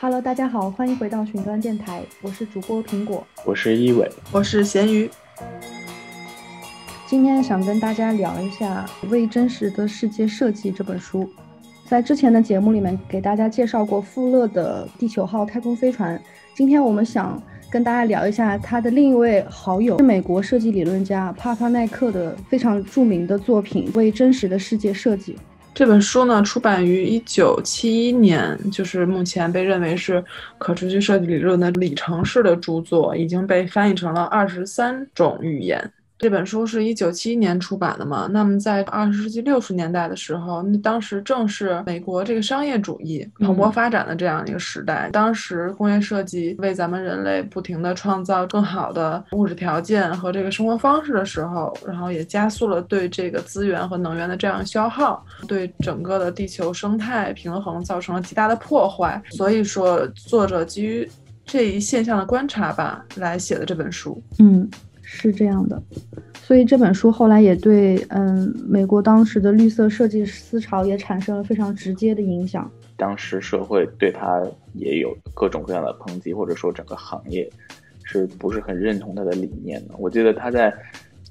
Hello，大家好，欢迎回到寻端电台，我是主播苹果，我是一伟，我是咸鱼。今天想跟大家聊一下《为真实的世界设计》这本书。在之前的节目里面给大家介绍过富勒的地球号太空飞船，今天我们想跟大家聊一下他的另一位好友，是美国设计理论家帕帕奈克的非常著名的作品《为真实的世界设计》。这本书呢，出版于一九七一年，就是目前被认为是可持续设计理论的里程式的著作，已经被翻译成了二十三种语言。这本书是一九七一年出版的嘛？那么在二十世纪六十年代的时候，那当时正是美国这个商业主义蓬勃发展的这样一个时代。当时工业设计为咱们人类不停地创造更好的物质条件和这个生活方式的时候，然后也加速了对这个资源和能源的这样消耗，对整个的地球生态平衡造成了极大的破坏。所以说，作者基于这一现象的观察吧，来写的这本书。嗯。是这样的，所以这本书后来也对，嗯，美国当时的绿色设计思潮也产生了非常直接的影响。当时社会对他也有各种各样的抨击，或者说整个行业是不是很认同他的理念呢？我记得他在。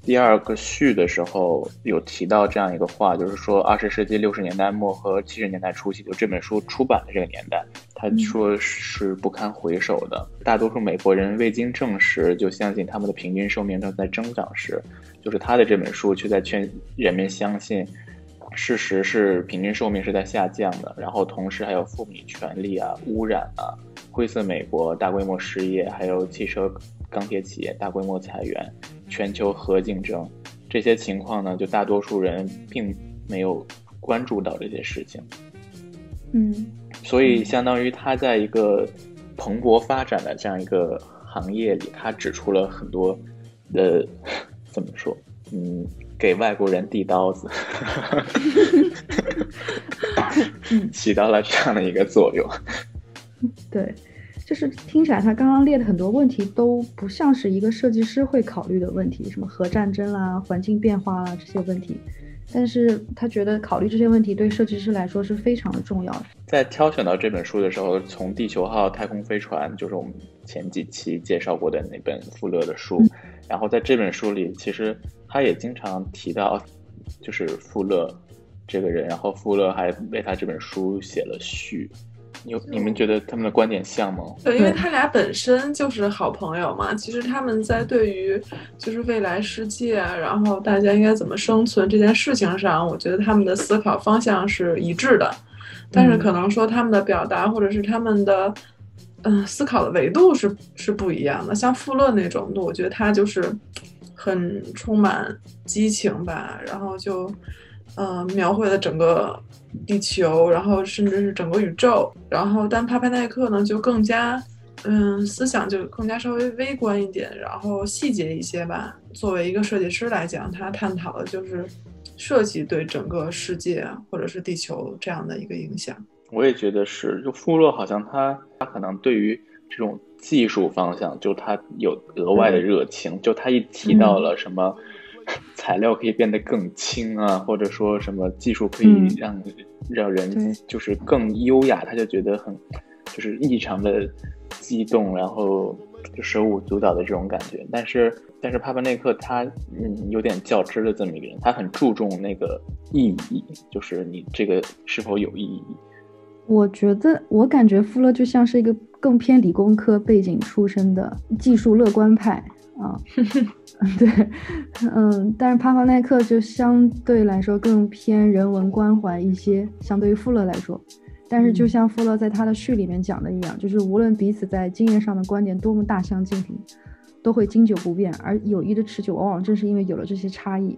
第二个序的时候有提到这样一个话，就是说二十世纪六十年代末和七十年代初期，就这本书出版的这个年代，他说是不堪回首的。大多数美国人未经证实就相信他们的平均寿命正在增长时，就是他的这本书却在劝人们相信，事实是平均寿命是在下降的。然后同时还有妇女权利啊、污染啊、灰色美国、大规模失业，还有汽车。钢铁企业大规模裁员，全球核竞争，这些情况呢，就大多数人并没有关注到这些事情。嗯，所以相当于他在一个蓬勃发展的这样一个行业里，他指出了很多的怎么说？嗯，给外国人递刀子，起到了这样的一个作用。对。就是听起来，他刚刚列的很多问题都不像是一个设计师会考虑的问题，什么核战争啦、环境变化啦这些问题。但是他觉得考虑这些问题对设计师来说是非常的重要的。在挑选到这本书的时候，从地球号太空飞船就是我们前几期介绍过的那本富勒的书，然后在这本书里，其实他也经常提到，就是富勒这个人，然后富勒还为他这本书写了序。有你们觉得他们的观点像吗？对，因为他俩本身就是好朋友嘛。其实他们在对于就是未来世界，然后大家应该怎么生存这件事情上，我觉得他们的思考方向是一致的。但是可能说他们的表达或者是他们的嗯思考的维度是是不一样的。像富勒那种，我觉得他就是很充满激情吧，然后就。嗯，描绘了整个地球，然后甚至是整个宇宙。然后，但帕帕奈克呢，就更加，嗯，思想就更加稍微微观一点，然后细节一些吧。作为一个设计师来讲，他探讨的就是设计对整个世界或者是地球这样的一个影响。我也觉得是，就富勒好像他他可能对于这种技术方向，就他有额外的热情。就他一提到了什么。材料可以变得更轻啊，或者说什么技术可以让让人就是更优雅，他就觉得很就是异常的激动，然后就手舞足蹈的这种感觉。但是但是帕帕内克他嗯有点较真的这么一个人，他很注重那个意义，就是你这个是否有意义。我觉得我感觉富勒就像是一个更偏理工科背景出身的技术乐观派。啊，对，嗯，但是帕帕奈克就相对来说更偏人文关怀一些，相对于富勒来说。但是就像富勒在他的序里面讲的一样，就是无论彼此在经验上的观点多么大相径庭，都会经久不变。而友谊的持久，往往正是因为有了这些差异。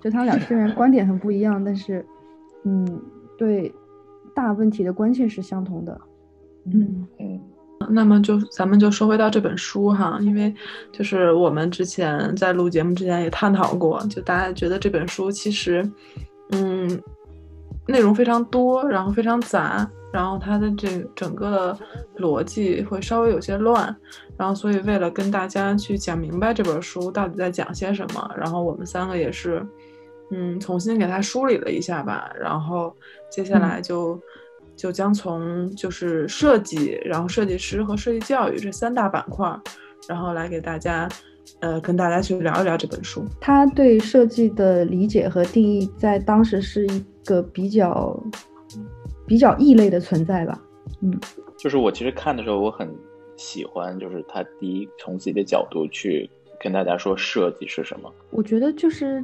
就他们俩虽然观点很不一样，但是，嗯，对大问题的关切是相同的。嗯嗯。那么就咱们就说回到这本书哈，因为就是我们之前在录节目之前也探讨过，就大家觉得这本书其实，嗯，内容非常多，然后非常杂，然后它的这整个的逻辑会稍微有些乱，然后所以为了跟大家去讲明白这本书到底在讲些什么，然后我们三个也是，嗯，重新给它梳理了一下吧，然后接下来就。就将从就是设计，然后设计师和设计教育这三大板块，然后来给大家，呃，跟大家去聊一聊这本书。他对设计的理解和定义，在当时是一个比较比较异类的存在吧。嗯，就是我其实看的时候，我很喜欢，就是他第一从自己的角度去跟大家说设计是什么。我觉得就是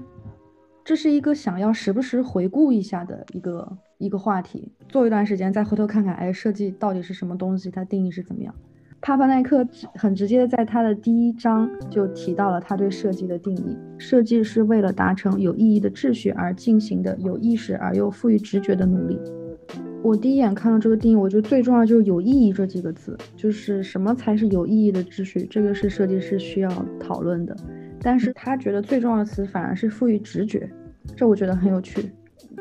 这是一个想要时不时回顾一下的一个一个话题，做一段时间再回头看看，哎，设计到底是什么东西，它定义是怎么样？帕帕奈克很直接的在他的第一章就提到了他对设计的定义：设计是为了达成有意义的秩序而进行的有意识而又富于直觉的努力。我第一眼看到这个定义，我觉得最重要就是“有意义”这几个字，就是什么才是有意义的秩序，这个是设计师需要讨论的。但是他觉得最重要的词反而是赋予直觉，这我觉得很有趣，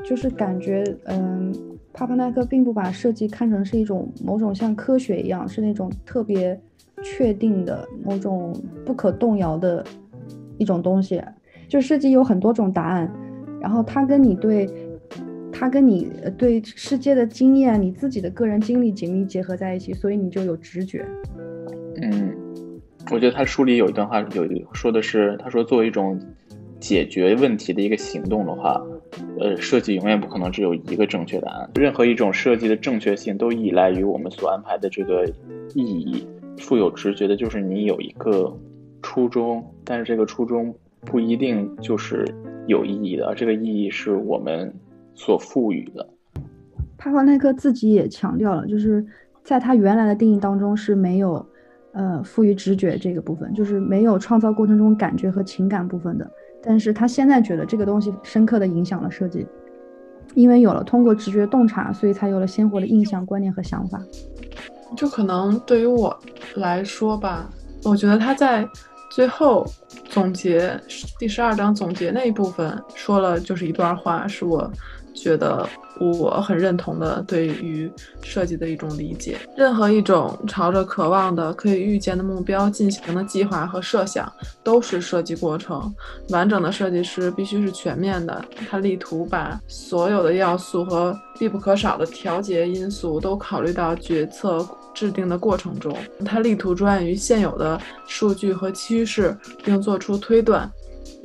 就是感觉，嗯，帕帕奈克并不把设计看成是一种某种像科学一样，是那种特别确定的某种不可动摇的一种东西，就设计有很多种答案，然后他跟你对。它跟你对世界的经验、你自己的个人经历紧密结合在一起，所以你就有直觉。嗯，我觉得他书里有一段话，有说的是，他说作为一种解决问题的一个行动的话，呃，设计永远不可能只有一个正确答案。任何一种设计的正确性都依赖于我们所安排的这个意义。富有直觉的就是你有一个初衷，但是这个初衷不一定就是有意义的，而这个意义是我们。所赋予的，帕华奈克自己也强调了，就是在他原来的定义当中是没有，呃，赋予直觉这个部分，就是没有创造过程中感觉和情感部分的。但是他现在觉得这个东西深刻的影响了设计，因为有了通过直觉洞察，所以才有了鲜活的印象、观念和想法。就可能对于我来说吧，我觉得他在最后。总结第十二章总结那一部分说了，就是一段话，是我觉得我很认同的，对于设计的一种理解。任何一种朝着渴望的、可以预见的目标进行的计划和设想，都是设计过程。完整的设计师必须是全面的，他力图把所有的要素和必不可少的调节因素都考虑到决策。制定的过程中，他力图专于现有的数据和趋势，并做出推断。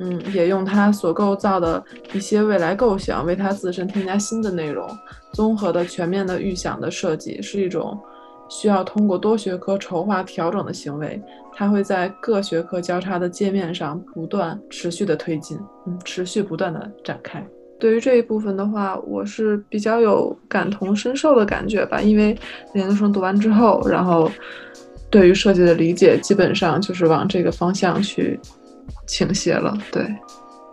嗯，也用他所构造的一些未来构想为他自身添加新的内容。综合的、全面的预想的设计是一种需要通过多学科筹划调整的行为。它会在各学科交叉的界面上不断持续的推进，嗯，持续不断的展开。对于这一部分的话，我是比较有感同身受的感觉吧，因为研究生读完之后，然后对于设计的理解基本上就是往这个方向去倾斜了。对，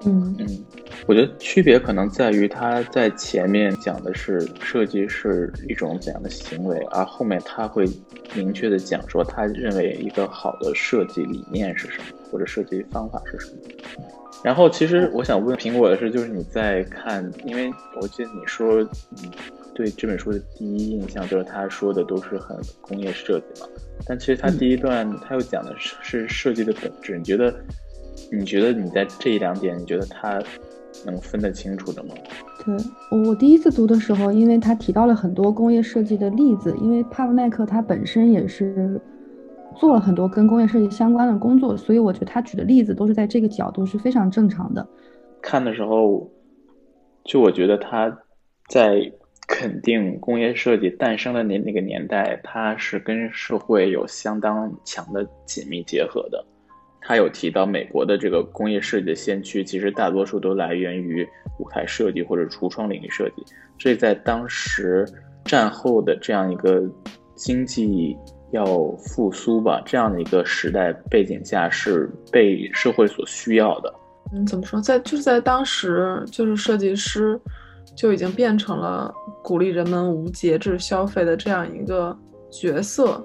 嗯嗯，我觉得区别可能在于他在前面讲的是设计是一种怎样的行为，而后面他会明确的讲说他认为一个好的设计理念是什么，或者设计方法是什么。然后，其实我想问苹果的是，就是你在看，因为我记得你说，嗯，对这本书的第一印象就是他说的都是很工业设计嘛。但其实他第一段他又讲的是是设计的本质。你觉得，你觉得你在这一两点，你觉得他能分得清楚的吗？对我第一次读的时候，因为他提到了很多工业设计的例子，因为帕夫奈克他本身也是。做了很多跟工业设计相关的工作，所以我觉得他举的例子都是在这个角度是非常正常的。看的时候，就我觉得他在肯定工业设计诞生的那那个年代，它是跟社会有相当强的紧密结合的。他有提到美国的这个工业设计的先驱，其实大多数都来源于舞台设计或者橱窗领域设计。这在当时战后的这样一个经济。要复苏吧，这样的一个时代背景下是被社会所需要的。嗯，怎么说，在就是在当时，就是设计师就已经变成了鼓励人们无节制消费的这样一个角色。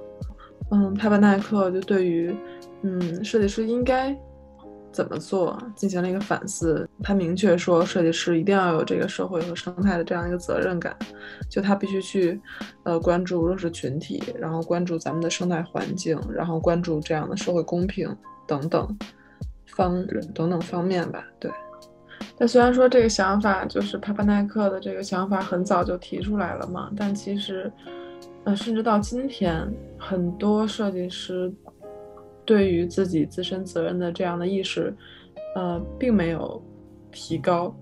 嗯，帕巴奈克就对于，嗯，设计师应该。怎么做进行了一个反思，他明确说，设计师一定要有这个社会和生态的这样一个责任感，就他必须去，呃，关注弱势群体，然后关注咱们的生态环境，然后关注这样的社会公平等等方等等方面吧。对，但虽然说这个想法就是帕帕奈克的这个想法很早就提出来了嘛，但其实，呃，甚至到今天，很多设计师对于自己自身责任的这样的意识，呃，并没有提高。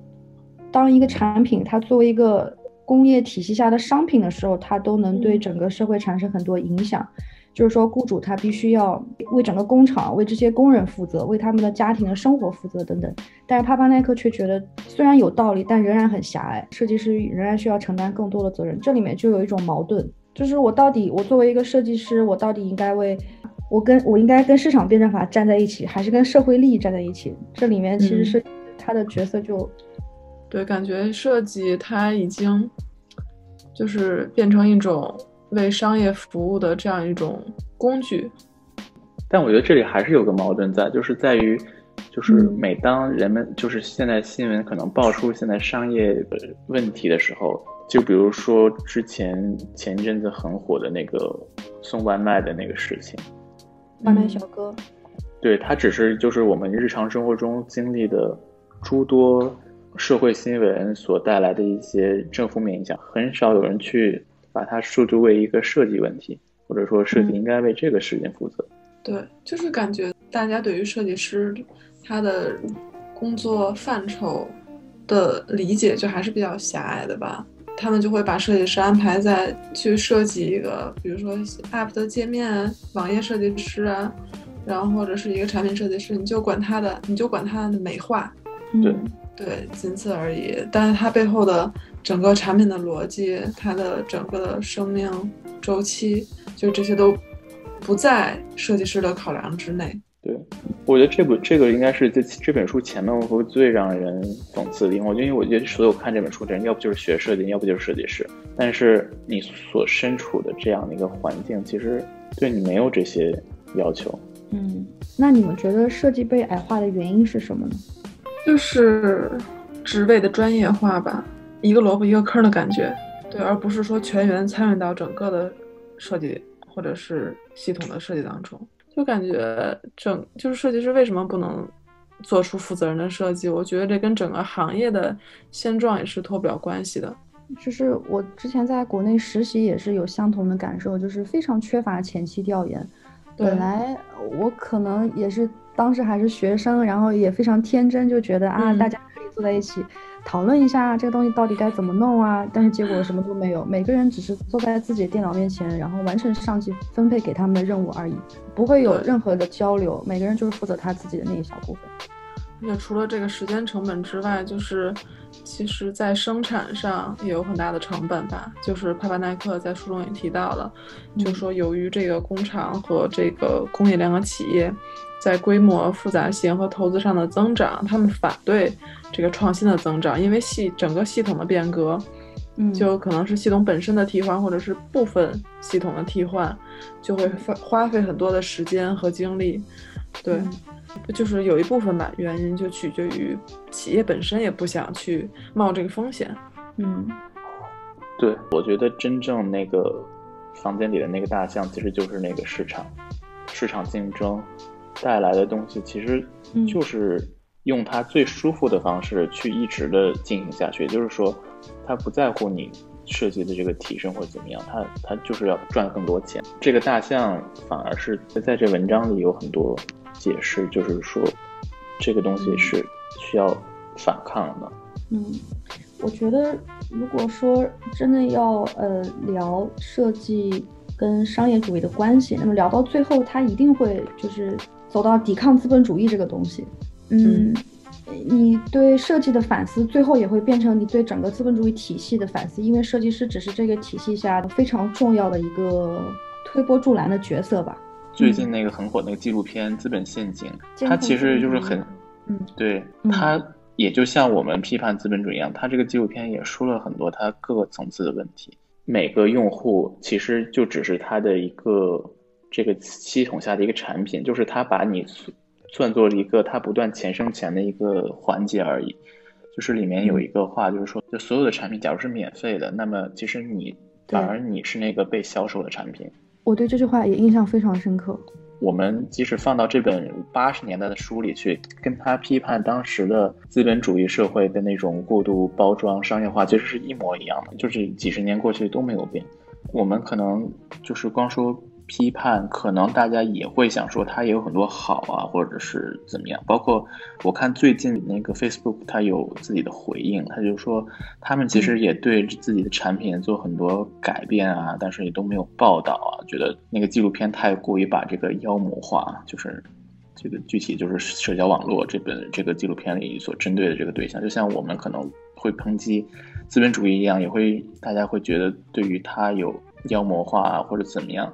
当一个产品它作为一个工业体系下的商品的时候，它都能对整个社会产生很多影响。就是说，雇主他必须要为整个工厂、为这些工人负责，为他们的家庭的生活负责等等。但是帕帕奈克却觉得，虽然有道理，但仍然很狭隘。设计师仍然需要承担更多的责任。这里面就有一种矛盾，就是我到底，我作为一个设计师，我到底应该为我跟我应该跟市场辩证法站在一起，还是跟社会利益站在一起？这里面其实是他的角色就，对，感觉设计它已经就是变成一种。为商业服务的这样一种工具，但我觉得这里还是有个矛盾在，就是在于，就是每当人们就是现在新闻可能爆出现在商业的问题的时候，就比如说之前前一阵子很火的那个送外卖的那个事情，外卖小哥，对他只是就是我们日常生活中经历的诸多社会新闻所带来的一些正负面影响，很少有人去。把它数作为一个设计问题，或者说设计应该为这个事情负责。对，就是感觉大家对于设计师他的工作范畴的理解就还是比较狭隘的吧。他们就会把设计师安排在去设计一个，比如说 App 的界面、网页设计师啊，然后或者是一个产品设计师，你就管他的，你就管他的美化。对。对，仅此而已。但是它背后的整个产品的逻辑，它的整个的生命周期，就这些都不在设计师的考量之内。对，我觉得这部这个应该是这这本书前面会最让人讽刺的地方。我因为我觉得所有看这本书的人，要不就是学设计，要不就是设计师。但是你所身处的这样的一个环境，其实对你没有这些要求。嗯，那你们觉得设计被矮化的原因是什么呢？就是职位的专业化吧，一个萝卜一个坑的感觉，对，而不是说全员参与到整个的设计或者是系统的设计当中，就感觉整就是设计师为什么不能做出负责任的设计？我觉得这跟整个行业的现状也是脱不了关系的。就是我之前在国内实习也是有相同的感受，就是非常缺乏前期调研。本来我可能也是。当时还是学生，然后也非常天真，就觉得啊，大家可以坐在一起讨论一下这个东西到底该怎么弄啊。但是结果什么都没有，每个人只是坐在自己的电脑面前，然后完成上级分配给他们的任务而已，不会有任何的交流。每个人就是负责他自己的那一小部分。而且除了这个时间成本之外，就是其实在生产上也有很大的成本吧。就是帕帕奈克在书中也提到了，就是说由于这个工厂和这个工业联合企业。在规模复杂性和投资上的增长，他们反对这个创新的增长，因为系整个系统的变革，嗯，就可能是系统本身的替换，或者是部分系统的替换，就会花花费很多的时间和精力。对，就是有一部分吧，原因就取决于企业本身也不想去冒这个风险。嗯，对，我觉得真正那个房间里的那个大象，其实就是那个市场，市场竞争。带来的东西其实就是用它最舒服的方式去一直的进行下去，也就是说，他不在乎你设计的这个提升或怎么样，他他就是要赚更多钱。这个大象反而是在这文章里有很多解释，就是说这个东西是需要反抗的。嗯，我觉得如果说真的要呃聊设计跟商业主义的关系，那么聊到最后，他一定会就是。走到抵抗资本主义这个东西，嗯，你对设计的反思，最后也会变成你对整个资本主义体系的反思，因为设计师只是这个体系下非常重要的一个推波助澜的角色吧。最近那个很火那个纪录片《资本陷阱》，它其实就是很，嗯，对，它也就像我们批判资本主义一样，它这个纪录片也说了很多它各个层次的问题。每个用户其实就只是他的一个。这个系统下的一个产品，就是它把你算作一个它不断钱生钱的一个环节而已。就是里面有一个话，就是说，就所有的产品，假如是免费的，那么其实你反而你是那个被销售的产品。我对这句话也印象非常深刻。我们即使放到这本八十年代的书里去，跟他批判当时的资本主义社会的那种过度包装、商业化，其实是一模一样的，就是几十年过去都没有变。我们可能就是光说。批判可能大家也会想说它也有很多好啊，或者是怎么样。包括我看最近那个 Facebook 它有自己的回应，它就说他们其实也对自己的产品做很多改变啊，但是也都没有报道啊，觉得那个纪录片太过于把这个妖魔化，就是这个具体就是社交网络这本这个纪录片里所针对的这个对象，就像我们可能会抨击资本主义一样，也会大家会觉得对于它有妖魔化啊或者怎么样。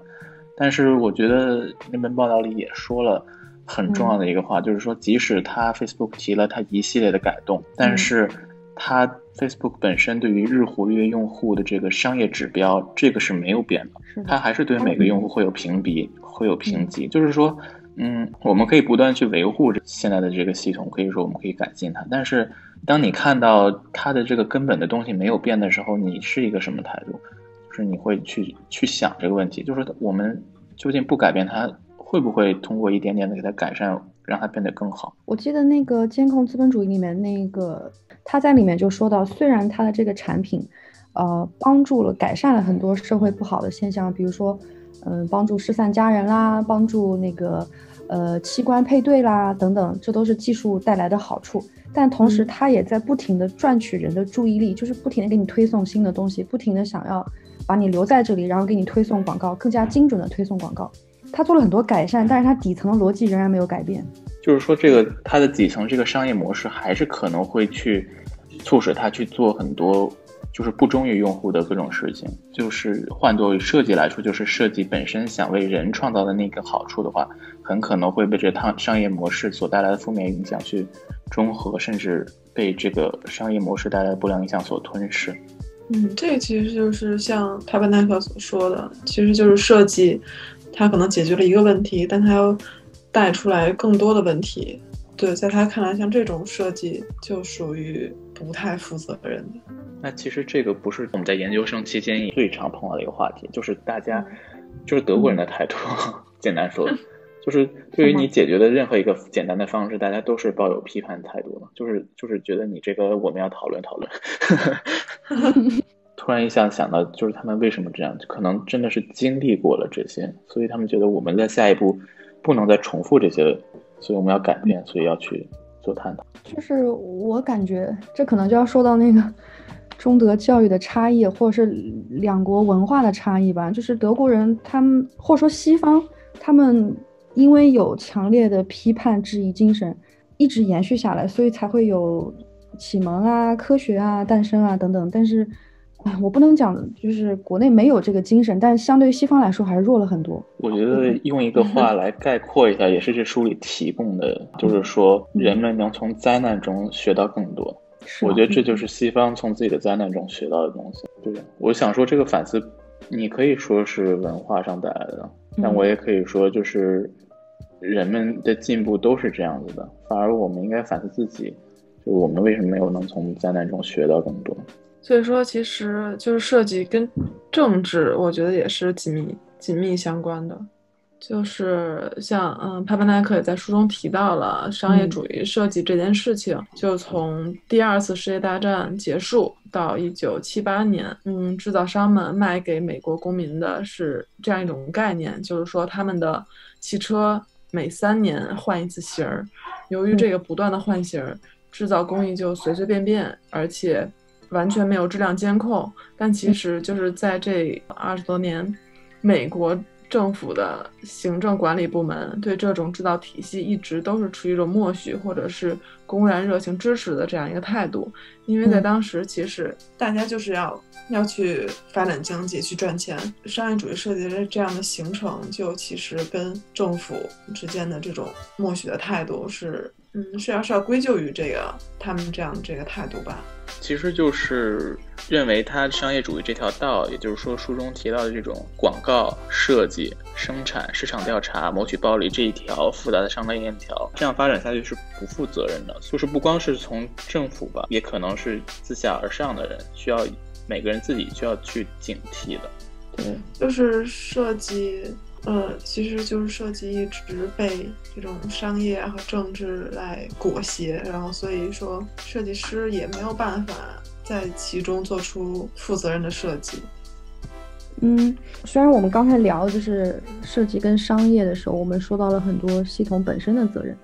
但是我觉得那本报道里也说了很重要的一个话，就是说，即使他 Facebook 提了他一系列的改动，但是他 Facebook 本身对于日活跃用户的这个商业指标，这个是没有变的，他还是对每个用户会有评比，会有评级。就是说，嗯，我们可以不断去维护现在的这个系统，可以说我们可以改进它。但是当你看到它的这个根本的东西没有变的时候，你是一个什么态度？是你会去去想这个问题，就是我们究竟不改变它，会不会通过一点点的给它改善，让它变得更好？我记得那个监控资本主义里面那个他在里面就说到，虽然他的这个产品，呃，帮助了改善了很多社会不好的现象，比如说，嗯，帮助失散家人啦，帮助那个呃器官配对啦等等，这都是技术带来的好处。但同时，他也在不停的赚取人的注意力，就是不停的给你推送新的东西，不停的想要。把你留在这里，然后给你推送广告，更加精准的推送广告。他做了很多改善，但是他底层的逻辑仍然没有改变。就是说，这个它的底层这个商业模式还是可能会去促使他去做很多，就是不忠于用户的各种事情。就是换作为设计来说，就是设计本身想为人创造的那个好处的话，很可能会被这趟商业模式所带来的负面影响去中和，甚至被这个商业模式带来的不良影响所吞噬。嗯，这个其实就是像帕班奈克所说的，其实就是设计，它可能解决了一个问题，但它又带出来更多的问题。对，在他看来，像这种设计就属于不太负责任的。那其实这个不是我们在研究生期间最常碰到的一个话题，就是大家就是德国人的态度，简单说，就是对于你解决的任何一个简单的方式，大家都是抱有批判态度的，就是就是觉得你这个我们要讨论讨论。突然一下想到，就是他们为什么这样？可能真的是经历过了这些，所以他们觉得我们在下一步不能再重复这些，所以我们要改变，所以要去做探讨。就是我感觉这可能就要说到那个中德教育的差异，或者是两国文化的差异吧。就是德国人他们，或者说西方，他们因为有强烈的批判质疑精神，一直延续下来，所以才会有。启蒙啊，科学啊，诞生啊，等等。但是，哎，我不能讲，就是国内没有这个精神，但是相对于西方来说，还是弱了很多。我觉得用一个话来概括一下，也是这书里提供的，就是说人们能从灾难中学到更多。我觉得这就是西方从自己的灾难中学到的东西。对，我想说这个反思，你可以说是文化上带来的，但我也可以说，就是人们的进步都是这样子的。反而我们应该反思自己。就我们为什么没有能从灾难中学到更多？所以说，其实就是设计跟政治，我觉得也是紧密紧密相关的。就是像嗯，帕班奈克也在书中提到了商业主义设计这件事情，就从第二次世界大战结束到一九七八年，嗯，制造商们卖给美国公民的是这样一种概念，就是说他们的汽车每三年换一次型儿，由于这个不断的换型儿。制造工艺就随随便便，而且完全没有质量监控。但其实就是在这二十多年，美国政府的行政管理部门对这种制造体系一直都是处于一种默许或者是公然热情支持的这样一个态度。因为在当时，其实大家就是要要去发展经济、去赚钱，商业主义设计的这样的形成，就其实跟政府之间的这种默许的态度是。嗯，是要是要归咎于这个他们这样这个态度吧？其实就是认为他商业主义这条道，也就是说书中提到的这种广告设计、生产、市场调查、谋取暴利这一条复杂的商业链条，这样发展下去是不负责任的。就是不光是从政府吧，也可能是自下而上的人，需要每个人自己需要去警惕的。对，就是设计。呃，其实就是设计一直被这种商业和政治来裹挟，然后所以说设计师也没有办法在其中做出负责任的设计。嗯，虽然我们刚才聊就是设计跟商业的时候，我们说到了很多系统本身的责任，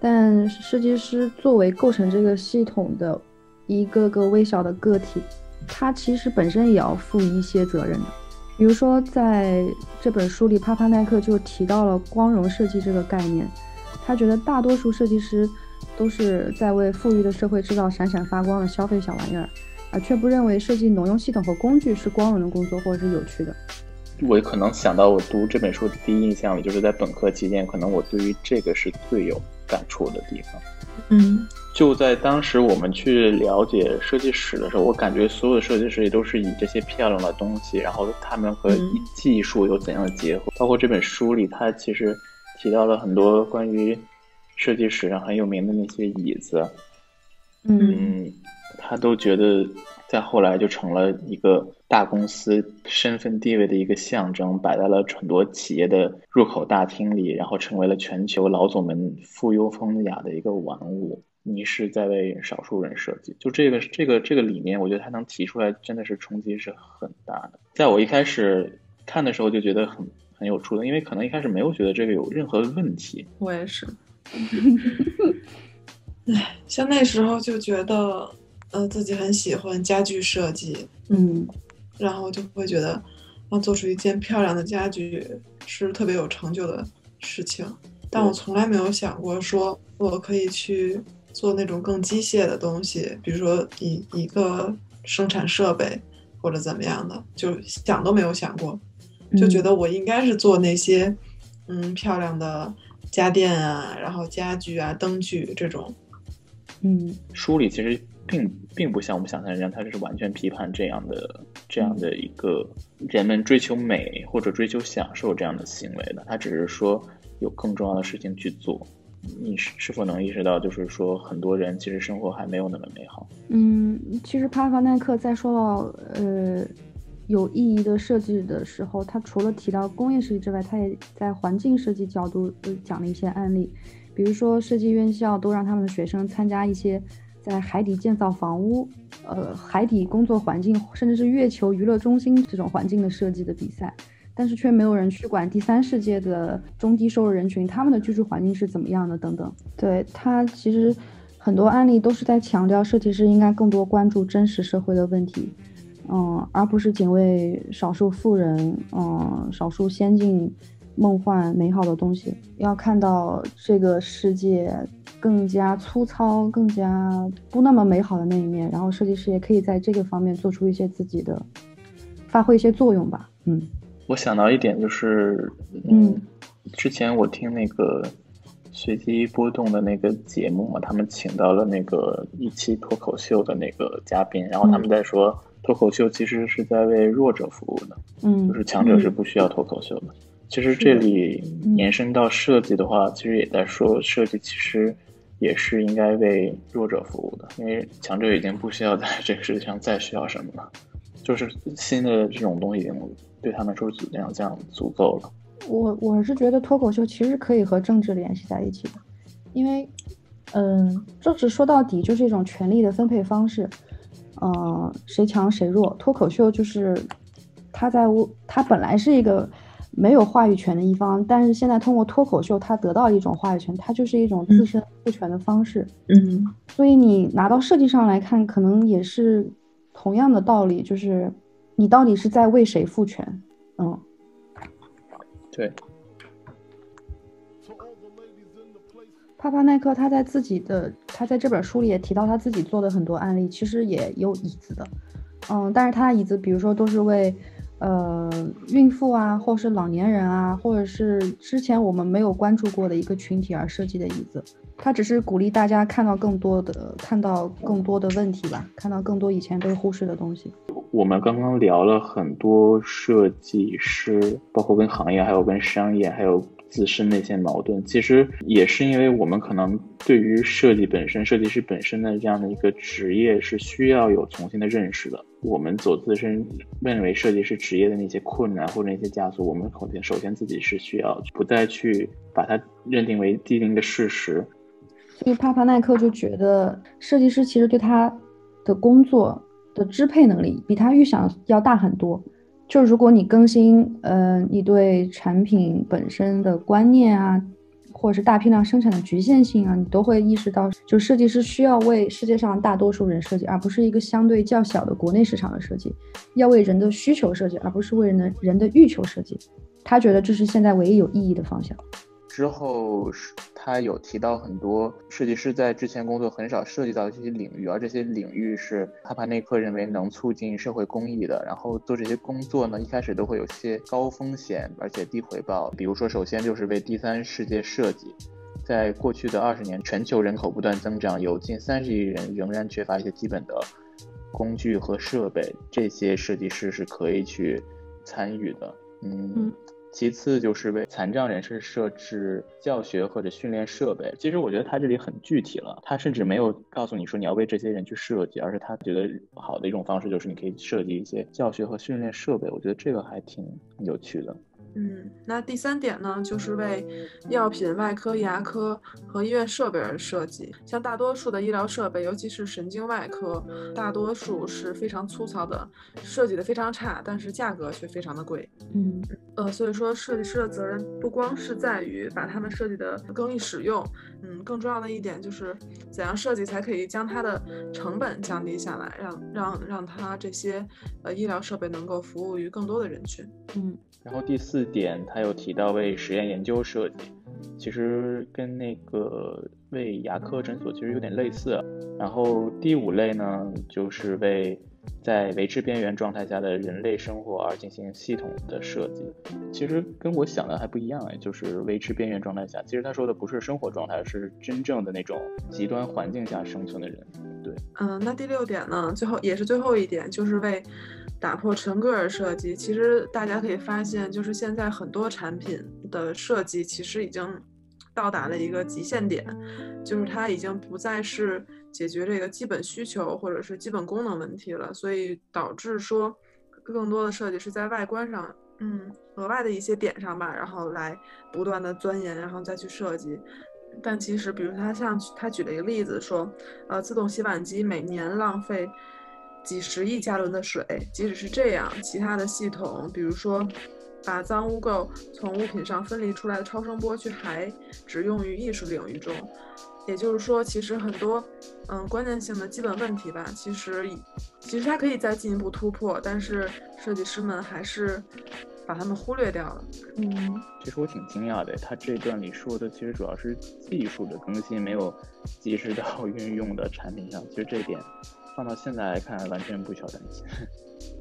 但设计师作为构成这个系统的一个个微小的个体，他其实本身也要负一些责任的。比如说，在这本书里，帕帕奈克就提到了光荣设计这个概念，他觉得大多数设计师都是在为富裕的社会制造闪闪发光的消费小玩意儿。啊却不认为设计农用系统和工具是光荣的工作或者是有趣的。我可能想到我读这本书的第一印象里，就是在本科期间，可能我对于这个是最有感触的地方。嗯，就在当时我们去了解设计史的时候，我感觉所有的设计师也都是以这些漂亮的东西，然后他们和技术有怎样的结合。包括这本书里，它其实提到了很多关于设计史上很有名的那些椅子。嗯。他都觉得，在后来就成了一个大公司身份地位的一个象征，摆在了很多企业的入口大厅里，然后成为了全球老总们附庸风雅的一个玩物。你是在为少数人设计，就这个这个这个理念，我觉得他能提出来，真的是冲击是很大的。在我一开始看的时候，就觉得很很有触动，因为可能一开始没有觉得这个有任何问题。我也是。唉，像那时候就觉得。呃，自己很喜欢家具设计，嗯，然后就会觉得，要做出一件漂亮的家具是特别有成就的事情。但我从来没有想过说我可以去做那种更机械的东西，比如说一一个生产设备或者怎么样的，就想都没有想过，就觉得我应该是做那些嗯漂亮的家电啊，然后家具啊、灯具这种。嗯，书里其实。并并不像我们想象一样，他是完全批判这样的这样的一个人们追求美或者追求享受这样的行为的。他只是说有更重要的事情去做。你是是否能意识到，就是说很多人其实生活还没有那么美好？嗯，其实帕凡奈克在说到呃有意义的设计的时候，他除了提到工业设计之外，他也在环境设计角度讲了一些案例，比如说设计院校都让他们的学生参加一些。在海底建造房屋，呃，海底工作环境，甚至是月球娱乐中心这种环境的设计的比赛，但是却没有人去管第三世界的中低收入人群他们的居住环境是怎么样的等等。对他其实很多案例都是在强调设计师应该更多关注真实社会的问题，嗯，而不是仅为少数富人，嗯，少数先进。梦幻美好的东西，要看到这个世界更加粗糙、更加不那么美好的那一面，然后设计师也可以在这个方面做出一些自己的，发挥一些作用吧。嗯，我想到一点就是，嗯，之前我听那个随机波动的那个节目嘛，他们请到了那个一期脱口秀的那个嘉宾，然后他们在说脱口秀其实是在为弱者服务的，嗯，就是强者是不需要脱口秀的。其实这里延伸到设计的话，其实也在说设计其实也是应该为弱者服务的，因为强者已经不需要在这个世界上再需要什么了，就是新的这种东西已经对他们说这样这样足够了。我我是觉得脱口秀其实可以和政治联系在一起的，因为嗯，政治说到底就是一种权力的分配方式，嗯，谁强谁弱。脱口秀就是他在他本来是一个。没有话语权的一方，但是现在通过脱口秀，他得到一种话语权，它就是一种自身赋权的方式。嗯，所以你拿到设计上来看，可能也是同样的道理，就是你到底是在为谁赋权？嗯，对。帕帕奈克他在自己的他在这本书里也提到他自己做的很多案例，其实也有椅子的，嗯，但是他的椅子，比如说都是为。呃，孕妇啊，或是老年人啊，或者是之前我们没有关注过的一个群体而设计的椅子，他只是鼓励大家看到更多的，看到更多的问题吧，看到更多以前被忽视的东西。我们刚刚聊了很多设计师，包括跟行业，还有跟商业，还有自身的一些矛盾。其实也是因为我们可能对于设计本身、设计师本身的这样的一个职业是需要有重新的认识的。我们走自身认为设计师职业的那些困难或者那些枷锁，我们肯定首先自己是需要不再去把它认定为既定的事实。所以帕帕奈克就觉得设计师其实对他的工作的支配能力比他预想要大很多。就如果你更新，呃，你对产品本身的观念啊，或者是大批量生产的局限性啊，你都会意识到，就设计师需要为世界上大多数人设计，而不是一个相对较小的国内市场的设计，要为人的需求设计，而不是为人的人的欲求设计。他觉得这是现在唯一有意义的方向。之后他有提到很多设计师在之前工作很少涉及到这些领域，而这些领域是帕帕内克认为能促进社会公益的。然后做这些工作呢，一开始都会有些高风险而且低回报。比如说，首先就是为第三世界设计，在过去的二十年，全球人口不断增长，有近三十亿人仍然缺乏一些基本的工具和设备，这些设计师是可以去参与的。嗯。其次就是为残障人士设置教学或者训练设备。其实我觉得他这里很具体了，他甚至没有告诉你说你要为这些人去设计，而是他觉得好的一种方式就是你可以设计一些教学和训练设备。我觉得这个还挺有趣的。嗯，那第三点呢，就是为药品、外科、牙科和医院设备而设计。像大多数的医疗设备，尤其是神经外科，大多数是非常粗糙的，设计的非常差，但是价格却非常的贵。嗯，呃，所以说设计师的责任不光是在于把他们设计的更易使用，嗯，更重要的一点就是怎样设计才可以将它的成本降低下来，让让让它这些呃医疗设备能够服务于更多的人群。嗯。然后第四点，他又提到为实验研究设计，其实跟那个为牙科诊所其实有点类似。然后第五类呢，就是为在维持边缘状态下的人类生活而进行系统的设计。其实跟我想的还不一样哎，就是维持边缘状态下，其实他说的不是生活状态，是真正的那种极端环境下生存的人。对，嗯，那第六点呢，最后也是最后一点，就是为。打破纯个人设计，其实大家可以发现，就是现在很多产品的设计其实已经到达了一个极限点，就是它已经不再是解决这个基本需求或者是基本功能问题了，所以导致说更多的设计是在外观上，嗯，额外的一些点上吧，然后来不断的钻研，然后再去设计。但其实，比如他像他举了一个例子说，呃，自动洗碗机每年浪费。几十亿加仑的水，即使是这样，其他的系统，比如说把脏污垢从物品上分离出来的超声波，却还只用于艺术领域中。也就是说，其实很多嗯关键性的基本问题吧，其实其实它可以再进一步突破，但是设计师们还是把它们忽略掉了。嗯，其实我挺惊讶的，他这段里说的其实主要是技术的更新，没有及时到 运用的产品上。其实这一点。放到现在来看，完全不需要担心。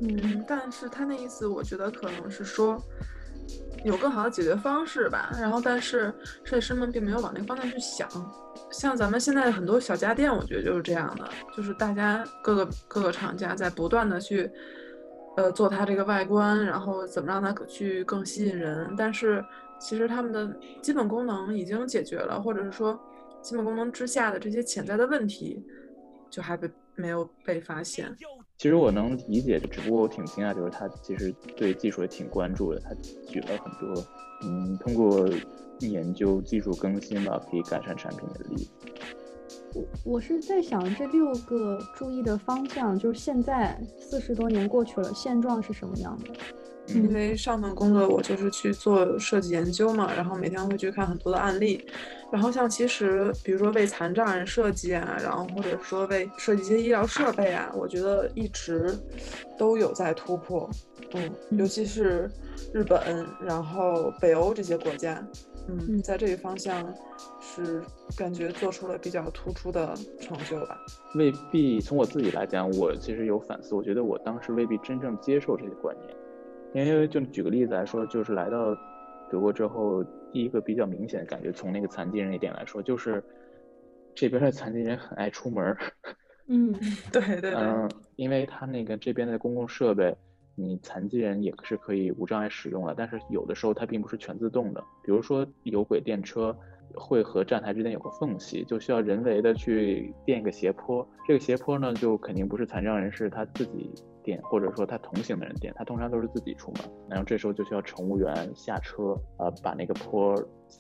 嗯，但是他那意思，我觉得可能是说有更好的解决方式吧。然后，但是设计师们并没有往那个方向去想。像咱们现在很多小家电，我觉得就是这样的，就是大家各个各个厂家在不断的去呃做它这个外观，然后怎么让它去更吸引人。但是其实他们的基本功能已经解决了，或者是说基本功能之下的这些潜在的问题，就还被。没有被发现。其实我能理解，只不过我挺惊讶，就是他其实对技术也挺关注的。他举了很多，嗯，通过研究技术更新吧，可以改善产品的例子。我我是在想，这六个注意的方向，就是现在四十多年过去了，现状是什么样的？因为上份工作我就是去做设计研究嘛，然后每天会去看很多的案例，然后像其实比如说为残障人设计啊，然后或者说为设计一些医疗设备啊，我觉得一直都有在突破，嗯，尤其是日本，然后北欧这些国家，嗯，在这一方向是感觉做出了比较突出的成就吧。未必从我自己来讲，我其实有反思，我觉得我当时未必真正接受这些观念。因为就举个例子来说，就是来到德国之后，第一个比较明显的感觉，从那个残疾人一点来说，就是这边的残疾人很爱出门儿。嗯，对对对。嗯，因为他那个这边的公共设备，你残疾人也是可以无障碍使用的，但是有的时候它并不是全自动的，比如说有轨电车会和站台之间有个缝隙，就需要人为的去垫一个斜坡，这个斜坡呢就肯定不是残障人士他自己垫，或者说他同行的人垫，他通常都是自己出门，然后这时候就需要乘务员下车，呃，把那个坡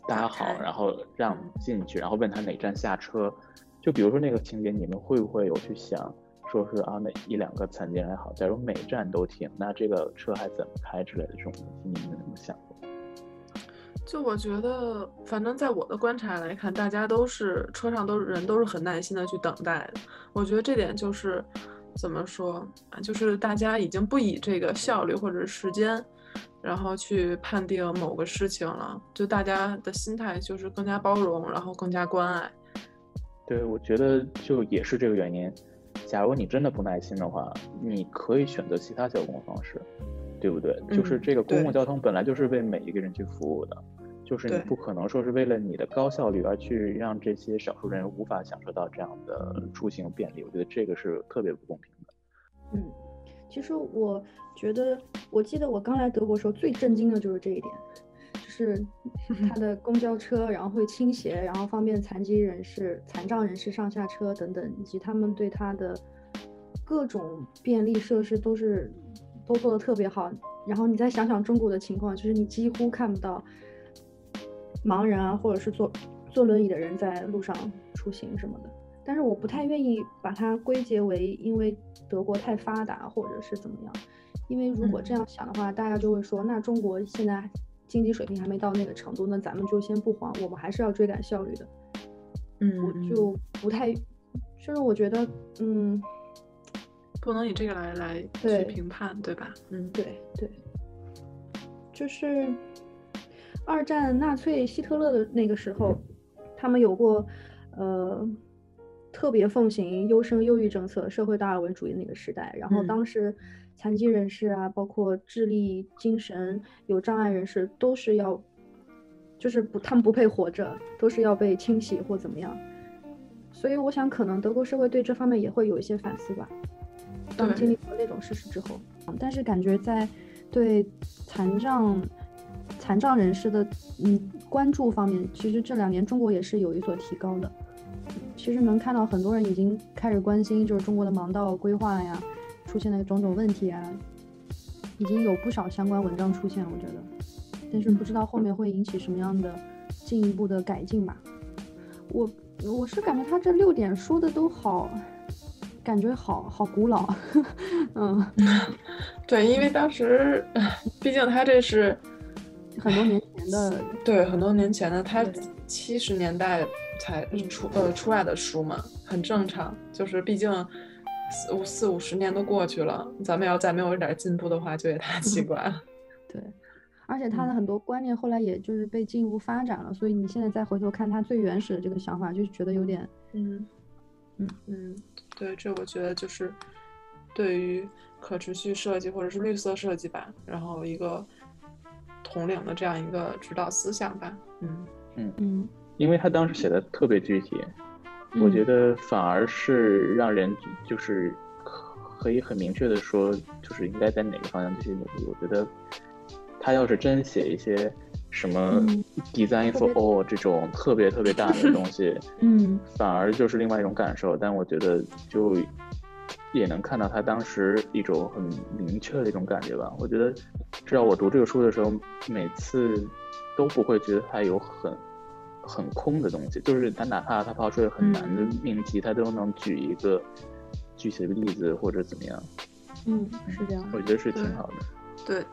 搭好，然后让进去，然后问他哪站下车。就比如说那个情节，你们会不会有去想，说是啊，那一两个残疾人还好，假如每站都停，那这个车还怎么开之类的这种问题，你们怎么想过？就我觉得，反正在我的观察来看，大家都是车上都是人都是很耐心的去等待。我觉得这点就是怎么说啊，就是大家已经不以这个效率或者是时间，然后去判定某个事情了。就大家的心态就是更加包容，然后更加关爱。对，我觉得就也是这个原因。假如你真的不耐心的话，你可以选择其他交通方式，对不对？就是这个公共交通本来就是为每一个人去服务的，就是你不可能说是为了你的高效率而去让这些少数人无法享受到这样的出行便利。我觉得这个是特别不公平的。嗯，其实我觉得，我记得我刚来德国时候最震惊的就是这一点。就是它的公交车，然后会倾斜，然后方便残疾人士、残障人士上下车等等，以及他们对它的各种便利设施都是都做的特别好。然后你再想想中国的情况，就是你几乎看不到盲人啊，或者是坐坐轮椅的人在路上出行什么的。但是我不太愿意把它归结为因为德国太发达或者是怎么样，因为如果这样想的话，大家就会说那中国现在。经济水平还没到那个程度，那咱们就先不慌，我们还是要追赶效率的。嗯，我就不太，就是我觉得，嗯，不能以这个来来去评判，对吧？嗯，对对，就是二战纳粹希特勒的那个时候，他们有过呃特别奉行优生优育政策、社会达尔文主义那个时代，然后当时。残疾人士啊，包括智力、精神有障碍人士，都是要，就是不，他们不配活着，都是要被清洗或怎么样。所以我想，可能德国社会对这方面也会有一些反思吧。当经历过那种事实之后，但是感觉在对残障、残障人士的嗯关注方面，其实这两年中国也是有一所提高的。其实能看到很多人已经开始关心，就是中国的盲道规划呀。出现的种种问题啊，已经有不少相关文章出现了，我觉得，但是不知道后面会引起什么样的进一步的改进吧。我我是感觉他这六点说的都好，感觉好好古老。嗯，对，因为当时毕竟他这是很多年前的，对，很多年前的，他七十年代才出呃出来的书嘛，很正常，就是毕竟。四五四五十年都过去了，咱们要再没有一点进步的话，就也太奇怪了。对，而且他的很多观念后来也就是被进一步发展了，所以你现在再回头看他最原始的这个想法，就觉得有点，嗯嗯嗯，对，这我觉得就是对于可持续设计或者是绿色设计吧，然后一个统领的这样一个指导思想吧。嗯嗯嗯，因为他当时写的特别具体。我觉得反而是让人就是可以很明确的说，就是应该在哪个方向继续努力。我觉得他要是真写一些什么 design for all 这种特别特别大的东西，嗯，反而就是另外一种感受。但我觉得就也能看到他当时一种很明确的一种感觉吧。我觉得至少我读这个书的时候，每次都不会觉得他有很。很空的东西，就是他哪怕他抛出很难的命题，他都能举一个具体的例子或者怎么样。嗯，是这样。我觉得是挺好的。对，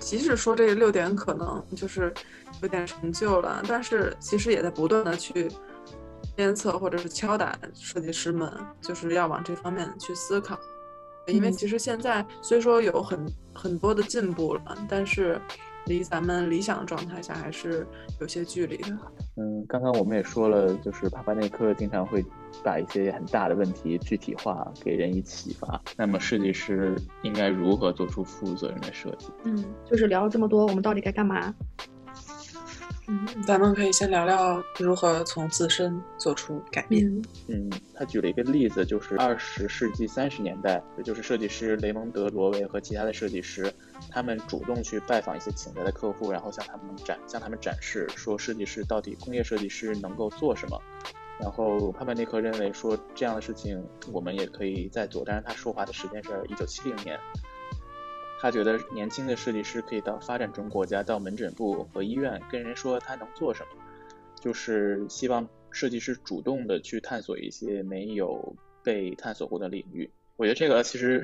即使说这个六点可能就是有点陈旧了，但是其实也在不断的去鞭策或者是敲打设计师们，就是要往这方面去思考。因为其实现在虽说有很很多的进步了，但是。离咱们理想的状态下还是有些距离的。嗯，刚刚我们也说了，就是帕帕内克经常会把一些很大的问题具体化，给人以启发。那么设计师应该如何做出负责任的设计？嗯，就是聊了这么多，我们到底该干嘛？嗯，咱们可以先聊聊如何从自身做出改变。嗯，他举了一个例子，就是二十世纪三十年代，也就是设计师雷蒙德·罗维和其他的设计师，他们主动去拜访一些潜在的客户，然后向他们展向他们展示说设计师到底工业设计师能够做什么。然后帕曼内克认为说这样的事情我们也可以再做，但是他说话的时间是一九七零年。他觉得年轻的设计师可以到发展中国家，到门诊部和医院跟人说他能做什么，就是希望设计师主动的去探索一些没有被探索过的领域。我觉得这个其实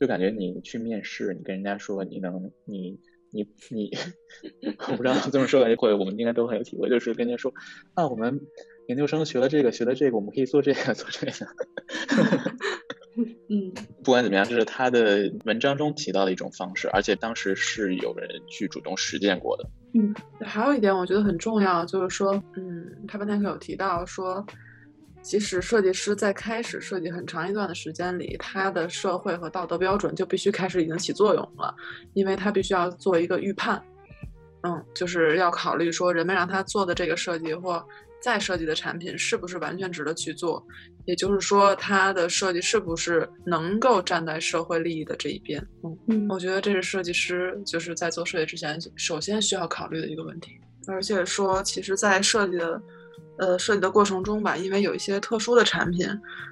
就感觉你去面试，你跟人家说你能，你你你，我不知道这么说感觉会，我们应该都很有体会，就是跟人家说啊，我们研究生学了这个，学了这个，我们可以做这个，做这个。嗯，不管怎么样，这是他的文章中提到的一种方式，而且当时是有人去主动实践过的。嗯，还有一点我觉得很重要，就是说，嗯，他本泰克有提到说，即使设计师在开始设计很长一段的时间里，他的社会和道德标准就必须开始已经起作用了，因为他必须要做一个预判，嗯，就是要考虑说人们让他做的这个设计或。再设计的产品是不是完全值得去做？也就是说，它的设计是不是能够站在社会利益的这一边？嗯，我觉得这是设计师就是在做设计之前首先需要考虑的一个问题。而且说，其实，在设计的。呃，设计的过程中吧，因为有一些特殊的产品，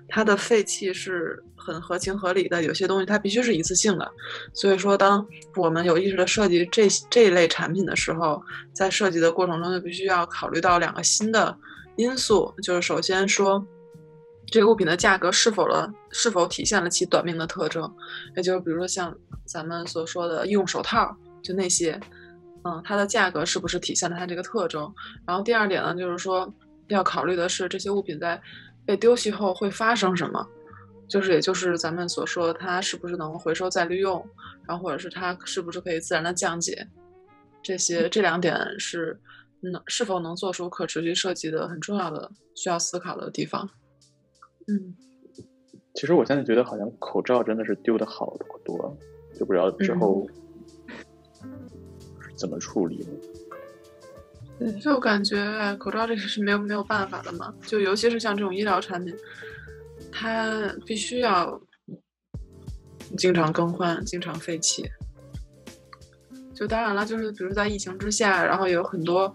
它的废弃是很合情合理的。有些东西它必须是一次性的，所以说，当我们有意识的设计这这一类产品的时候，在设计的过程中就必须要考虑到两个新的因素，就是首先说，这个物品的价格是否了是否体现了其短命的特征，也就是比如说像咱们所说的医用手套，就那些，嗯，它的价格是不是体现了它这个特征？然后第二点呢，就是说。要考虑的是这些物品在被丢弃后会发生什么，就是也就是咱们所说，它是不是能回收再利用，然后或者是它是不是可以自然的降解，这些这两点是能是否能做出可持续设计的很重要的需要思考的地方。嗯，其实我现在觉得好像口罩真的是丢的好多，就不知道之后怎么处理了。就感觉口罩这个是没有没有办法的嘛，就尤其是像这种医疗产品，它必须要经常更换、经常废弃。就当然了，就是比如在疫情之下，然后有很多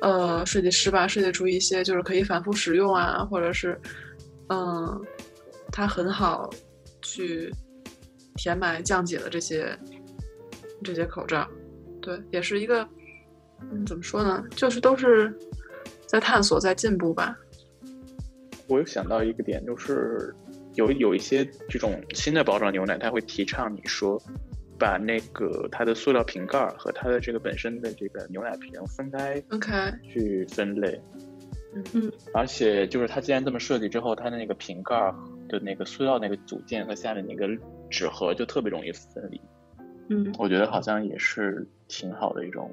呃设计师吧，设计出一些就是可以反复使用啊，或者是嗯，它很好去填埋降解的这些这些口罩，对，也是一个。嗯，怎么说呢？就是都是在探索，在进步吧。我有想到一个点，就是有有一些这种新的包装牛奶，它会提倡你说把那个它的塑料瓶盖和它的这个本身的这个牛奶瓶分开，分开去分类。嗯嗯。而且就是它既然这么设计之后，它的那个瓶盖的那个塑料那个组件和下面那个纸盒就特别容易分离。嗯，我觉得好像也是挺好的一种。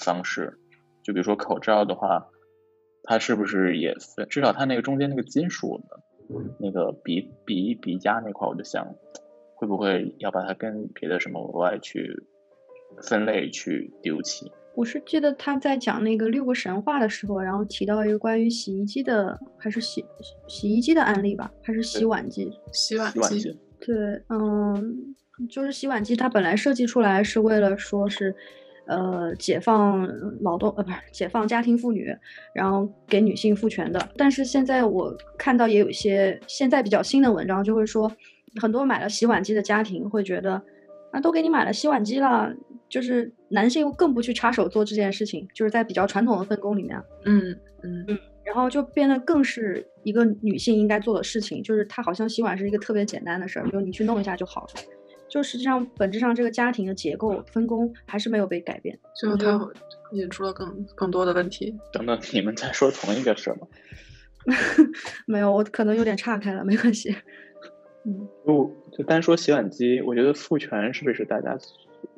方式，就比如说口罩的话，它是不是也分？至少它那个中间那个金属的，那个鼻鼻鼻夹那块，我就想，会不会要把它跟别的什么额外去分类去丢弃？我是记得他在讲那个六个神话的时候，然后提到一个关于洗衣机的，还是洗洗衣机的案例吧，还是洗碗机？洗碗机。对，嗯，就是洗碗机，它本来设计出来是为了说是。呃，解放劳动呃不是解放家庭妇女，然后给女性赋权的。但是现在我看到也有一些现在比较新的文章，就会说很多买了洗碗机的家庭会觉得，啊都给你买了洗碗机了，就是男性更不去插手做这件事情，就是在比较传统的分工里面，嗯嗯嗯，然后就变得更是一个女性应该做的事情，就是她好像洗碗是一个特别简单的事儿，就你去弄一下就好了。就实际上，本质上这个家庭的结构分工还是没有被改变，最后它引出了更更多的问题。等等，你们在说同一个事吗？没有，我可能有点岔开了，没关系。嗯，就就单说洗碗机，我觉得父权是不是大家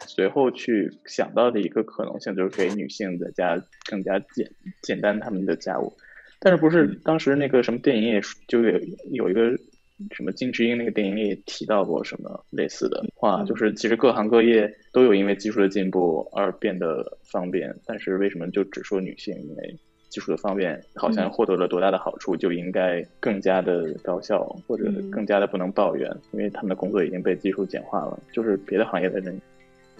随后去想到的一个可能性，就是给女性在家更加简简单他们的家务。但是不是当时那个什么电影也就有有一个什么金智英那个电影里也提到过什么类似的话，就是其实各行各业都有因为技术的进步而变得方便，但是为什么就只说女性？因为技术的方便好像获得了多大的好处，就应该更加的高效，或者更加的不能抱怨，因为他们的工作已经被技术简化了。就是别的行业的人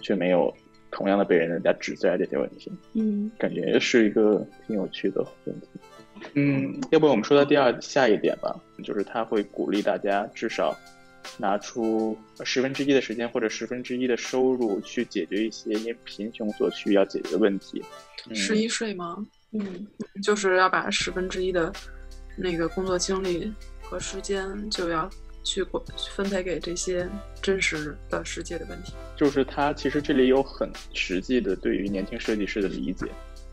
却没有同样的被人家指责这些问题。嗯，感觉是一个挺有趣的问题。嗯，要不我们说到第二下一点吧，就是他会鼓励大家至少拿出十分之一的时间或者十分之一的收入去解决一些因贫穷所需要解决的问题。十一税吗？嗯，就是要把十分之一的那个工作精力和时间就要去分配给这些真实的世界的问题。就是他其实这里有很实际的对于年轻设计师的理解。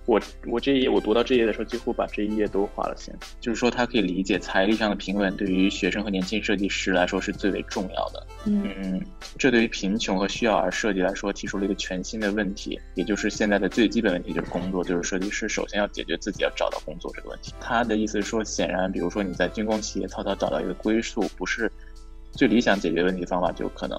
我我这一页我读到这一页的时候，几乎把这一页都划了线。就是说，他可以理解财力上的平稳对于学生和年轻设计师来说是最为重要的。嗯，这对于贫穷和需要而设计来说提出了一个全新的问题，也就是现在的最基本问题就是工作，就是设计师首先要解决自己要找到工作这个问题。他的意思是说，显然，比如说你在军工企业草草找到一个归宿，不是最理想解决问题方法，就可能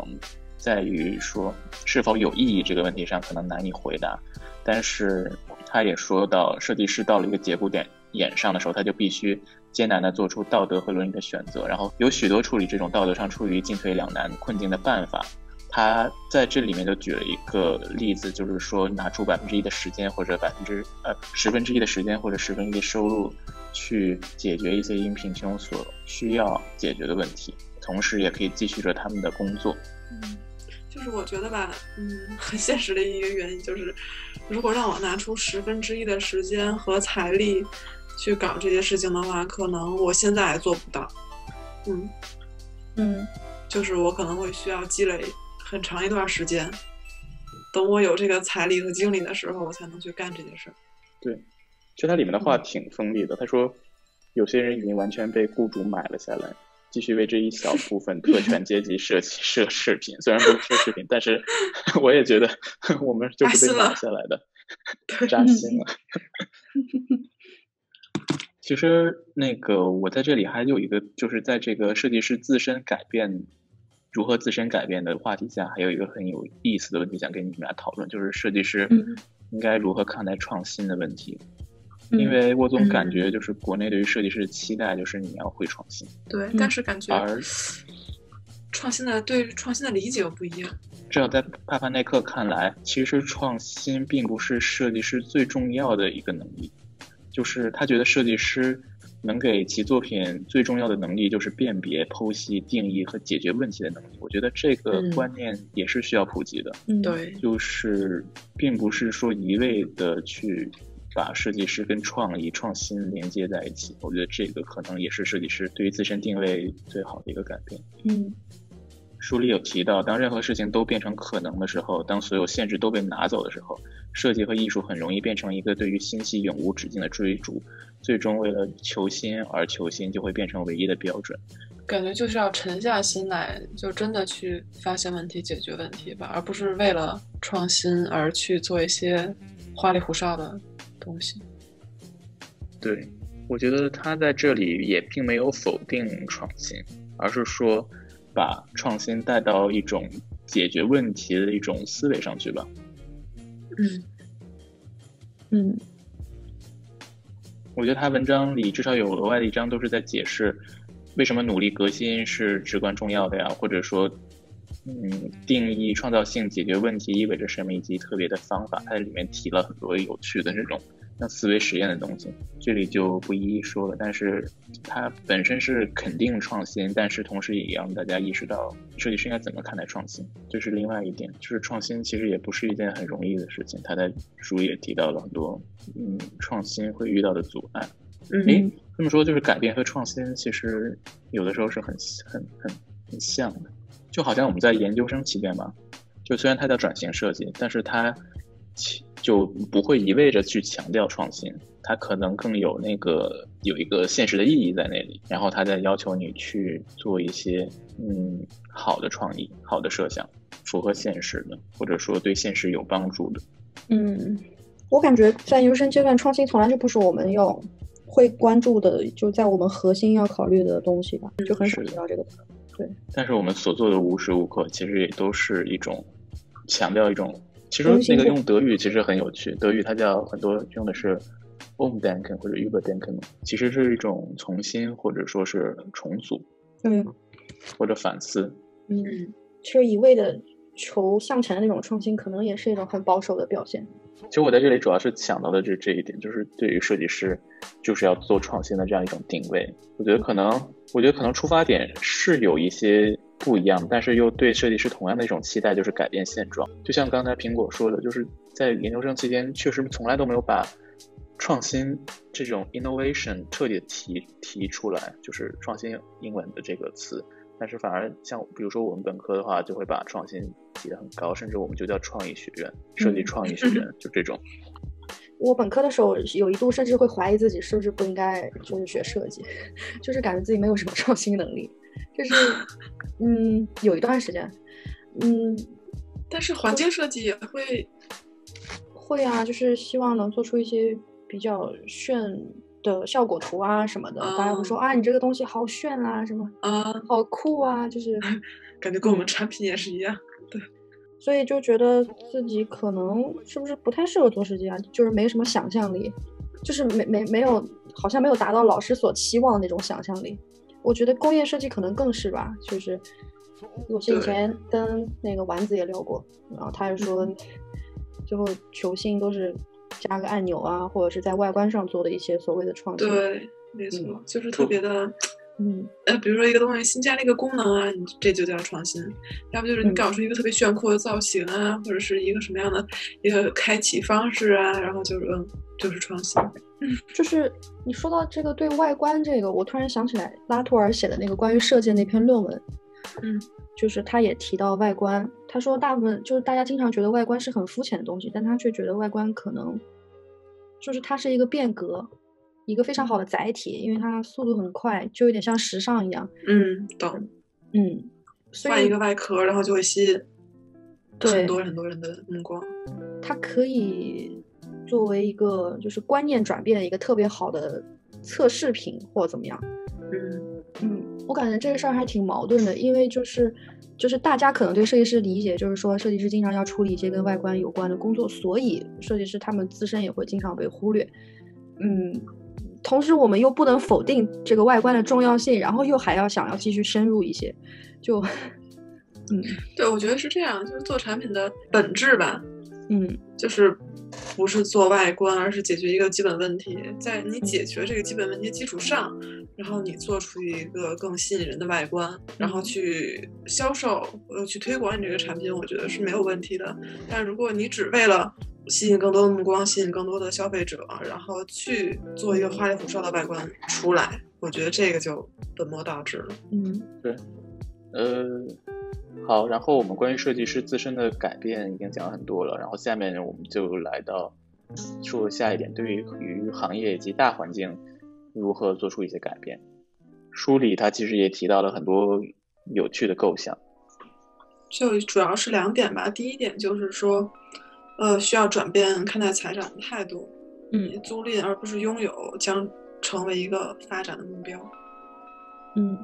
在于说是否有意义这个问题上可能难以回答，但是。他也说到，设计师到了一个节骨点眼上的时候，他就必须艰难地做出道德和伦理的选择，然后有许多处理这种道德上处于进退两难困境的办法。他在这里面就举了一个例子，就是说拿出百分之一的时间或者百分之呃十分之一的时间或者十分之一的收入，去解决一些因贫穷所需要解决的问题，同时也可以继续着他们的工作。嗯。就是我觉得吧，嗯，很现实的一个原因就是，如果让我拿出十分之一的时间和财力去搞这些事情的话，可能我现在还做不到。嗯嗯，就是我可能会需要积累很长一段时间，等我有这个财力和精力的时候，我才能去干这件事儿。对，其实它里面的话挺锋利的。他说，有些人已经完全被雇主买了下来。继续为这一小部分特权阶级设计设饰品，虽然不是奢侈品，但是 我也觉得 我们就是被买下来的，扎心了。其实那个我在这里还有一个，就是在这个设计师自身改变如何自身改变的话题下，还有一个很有意思的问题想跟你们俩讨论，就是设计师应该如何看待创新的问题。因为我总感觉，就是国内对于设计师的期待，就是你要会创新。对，但是感觉而创新的对创新的理解又不一样。至少在帕帕奈克看来，其实创新并不是设计师最重要的一个能力，就是他觉得设计师能给其作品最重要的能力就是辨别、剖析、定义和解决问题的能力。我觉得这个观念也是需要普及的。嗯，对，就是并不是说一味的去。把设计师跟创意、创新连接在一起，我觉得这个可能也是设计师对于自身定位最好的一个改变。嗯，书里有提到，当任何事情都变成可能的时候，当所有限制都被拿走的时候，设计和艺术很容易变成一个对于信息永无止境的追逐，最终为了求新而求新，就会变成唯一的标准。感觉就是要沉下心来，就真的去发现问题、解决问题吧，而不是为了创新而去做一些花里胡哨的。东西，对，我觉得他在这里也并没有否定创新，而是说把创新带到一种解决问题的一种思维上去吧。嗯嗯，我觉得他文章里至少有额外的一章都是在解释为什么努力革新是至关重要的呀，或者说。嗯，定义创造性解决问题意味着什么，以及特别的方法，它在里面提了很多有趣的这种像思维实验的东西，这里就不一一说了。但是它本身是肯定创新，但是同时也让大家意识到设计师应该怎么看待创新，这是另外一点。就是创新其实也不是一件很容易的事情，他在书也提到了很多，嗯，创新会遇到的阻碍。嗯，这么说就是改变和创新其实有的时候是很很很很像的。就好像我们在研究生期间吧，就虽然它叫转型设计，但是它就不会一味着去强调创新，它可能更有那个有一个现实的意义在那里，然后它在要求你去做一些嗯好的创意、好的设想，符合现实的，或者说对现实有帮助的。嗯，我感觉在研究生阶段，创新从来就不是我们要会关注的，就在我们核心要考虑的东西吧，就很少提到这个。对，但是我们所做的无时无刻，其实也都是一种强调一种。其实那个用德语其实很有趣，德语它叫很多用的是 umdenken 或者 überdenken，其实是一种重新或者说是重组，嗯，或者反思。嗯，其实一味的求向前的那种创新，可能也是一种很保守的表现。其实我在这里主要是想到的就是这一点，就是对于设计师就是要做创新的这样一种定位。我觉得可能，我觉得可能出发点是有一些。不一样，但是又对设计师同样的一种期待，就是改变现状。就像刚才苹果说的，就是在研究生期间，确实从来都没有把创新这种 innovation 彻底提提出来，就是创新英文的这个词。但是反而像比如说我们本科的话，就会把创新提得很高，甚至我们就叫创意学院，设计创意学院，就这种。我本科的时候有一度甚至会怀疑自己是不是不应该就是学设计，就是感觉自己没有什么创新能力。就是，嗯，有一段时间，嗯，但是环境设计也会，会啊，就是希望能做出一些比较炫的效果图啊什么的。大家会说啊，你这个东西好炫啊，什么啊，好酷啊，就是 感觉跟我们产品也是一样。对，所以就觉得自己可能是不是不太适合做设计啊，就是没什么想象力，就是没没没有，好像没有达到老师所期望的那种想象力。我觉得工业设计可能更是吧，就是我是以前跟那个丸子也聊过，然后他就说，最后球星都是加个按钮啊，或者是在外观上做的一些所谓的创新。对，没错，就是特别的，嗯，呃，比如说一个东西新加了一个功能啊，你这就叫创新；要不就是你搞出一个特别炫酷的造型啊，或者是一个什么样的一个开启方式啊，然后就是嗯，就是创新。嗯，就是你说到这个对外观这个，我突然想起来拉图尔写的那个关于设计那篇论文，嗯，就是他也提到外观，他说大部分就是大家经常觉得外观是很肤浅的东西，但他却觉得外观可能就是它是一个变革，一个非常好的载体，因为它速度很快，就有点像时尚一样。嗯，懂。嗯，换一个外壳，然后就会吸引很多很多人的目光。它可以。作为一个就是观念转变的一个特别好的测试品或怎么样，嗯嗯，我感觉这个事儿还挺矛盾的，因为就是就是大家可能对设计师理解就是说设计师经常要处理一些跟外观有关的工作，所以设计师他们自身也会经常被忽略，嗯，同时我们又不能否定这个外观的重要性，然后又还要想要继续深入一些，就 嗯，对，我觉得是这样，就是做产品的本质吧，嗯，就是。不是做外观，而是解决一个基本问题。在你解决这个基本问题基础上，然后你做出一个更吸引人的外观，然后去销售呃去推广你这个产品，我觉得是没有问题的。但如果你只为了吸引更多的目光，吸引更多的消费者，然后去做一个花里胡哨的外观出来，我觉得这个就本末倒置了。嗯，对，呃。好，然后我们关于设计师自身的改变已经讲了很多了，然后下面我们就来到说下一点，对于与行业以及大环境如何做出一些改变。书里他其实也提到了很多有趣的构想，就主要是两点吧。第一点就是说，呃，需要转变看待财产的态度，嗯，租赁而不是拥有将成为一个发展的目标，嗯。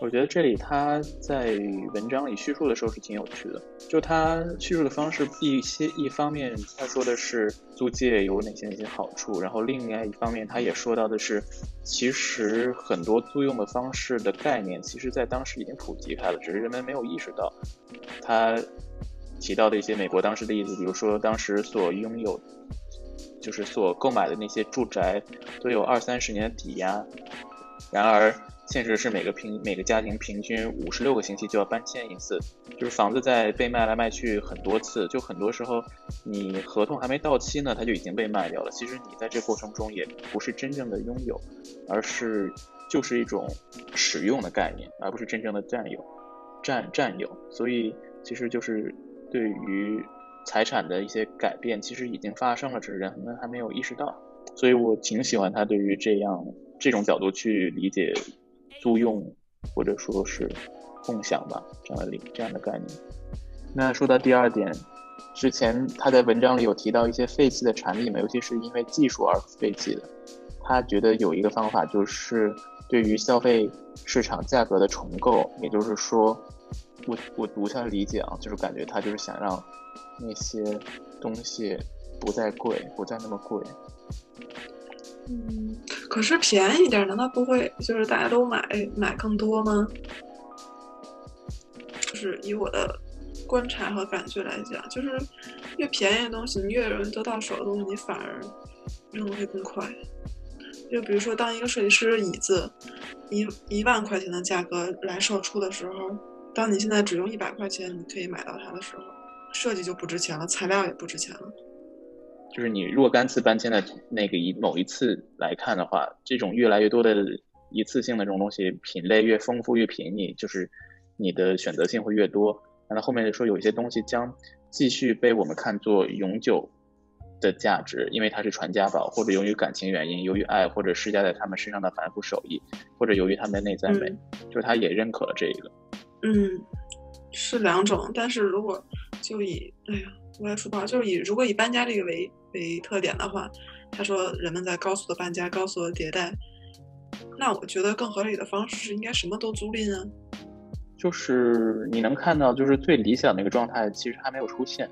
我觉得这里他在文章里叙述的时候是挺有趣的，就他叙述的方式，一些一方面他说的是租借有哪些哪些好处，然后另外一方面他也说到的是，其实很多租用的方式的概念，其实在当时已经普及开了，只是人们没有意识到。他提到的一些美国当时的例子，比如说当时所拥有，就是所购买的那些住宅都有二三十年的抵押，然而。现实是每个平每个家庭平均五十六个星期就要搬迁一次，就是房子在被卖来卖去很多次，就很多时候你合同还没到期呢，它就已经被卖掉了。其实你在这过程中也不是真正的拥有，而是就是一种使用的概念，而不是真正的占有占占有。所以其实就是对于财产的一些改变，其实已经发生了，只是人们还没有意识到。所以我挺喜欢他对于这样这种角度去理解。租用或者说是共享吧，这样的理这样的概念。那说到第二点，之前他在文章里有提到一些废弃的产品嘛，尤其是因为技术而废弃的。他觉得有一个方法就是对于消费市场价格的重构，也就是说，我我读下理解啊，就是感觉他就是想让那些东西不再贵，不再那么贵。嗯，可是便宜点，难道不会就是大家都买买更多吗？就是以我的观察和感觉来讲，就是越便宜的东西，你越容易得到手的东西，你反而扔的会更快。就比如说，当一个设计师椅子一一万块钱的价格来售出的时候，当你现在只用一百块钱你可以买到它的时候，设计就不值钱了，材料也不值钱了。就是你若干次搬迁的那个一某一次来看的话，这种越来越多的一次性的这种东西，品类越丰富越便宜，就是你的选择性会越多。那后面说有一些东西将继续被我们看作永久的价值，因为它是传家宝，或者由于感情原因，由于爱或者施加在他们身上的繁复手艺，或者由于他们的内在美，就是他也认可了这个。嗯，是两种，但是如果就以哎呀，我也说不好，就是以如果以搬家这个为。为特点的话，他说人们在高速的搬家、高速的迭代，那我觉得更合理的方式是应该什么都租赁啊。就是你能看到，就是最理想的一个状态其实还没有出现。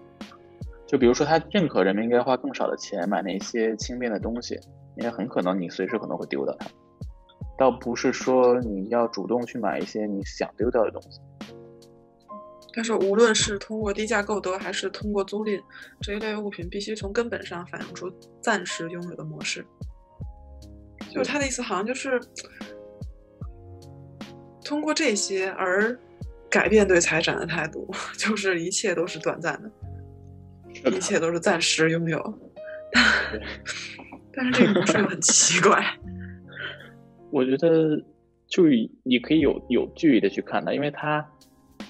就比如说，他认可人们应该花更少的钱买那些轻便的东西，因为很可能你随时可能会丢掉它。倒不是说你要主动去买一些你想丢掉的东西。但是，无论是通过低价购得，还是通过租赁，这一类物品必须从根本上反映出暂时拥有的模式。就是他的意思，好像就是通过这些而改变对财产的态度，就是一切都是短暂的，一切都是暂时拥有。但是这个模式很奇怪。我觉得，就你可以有有距离的去看它，因为它。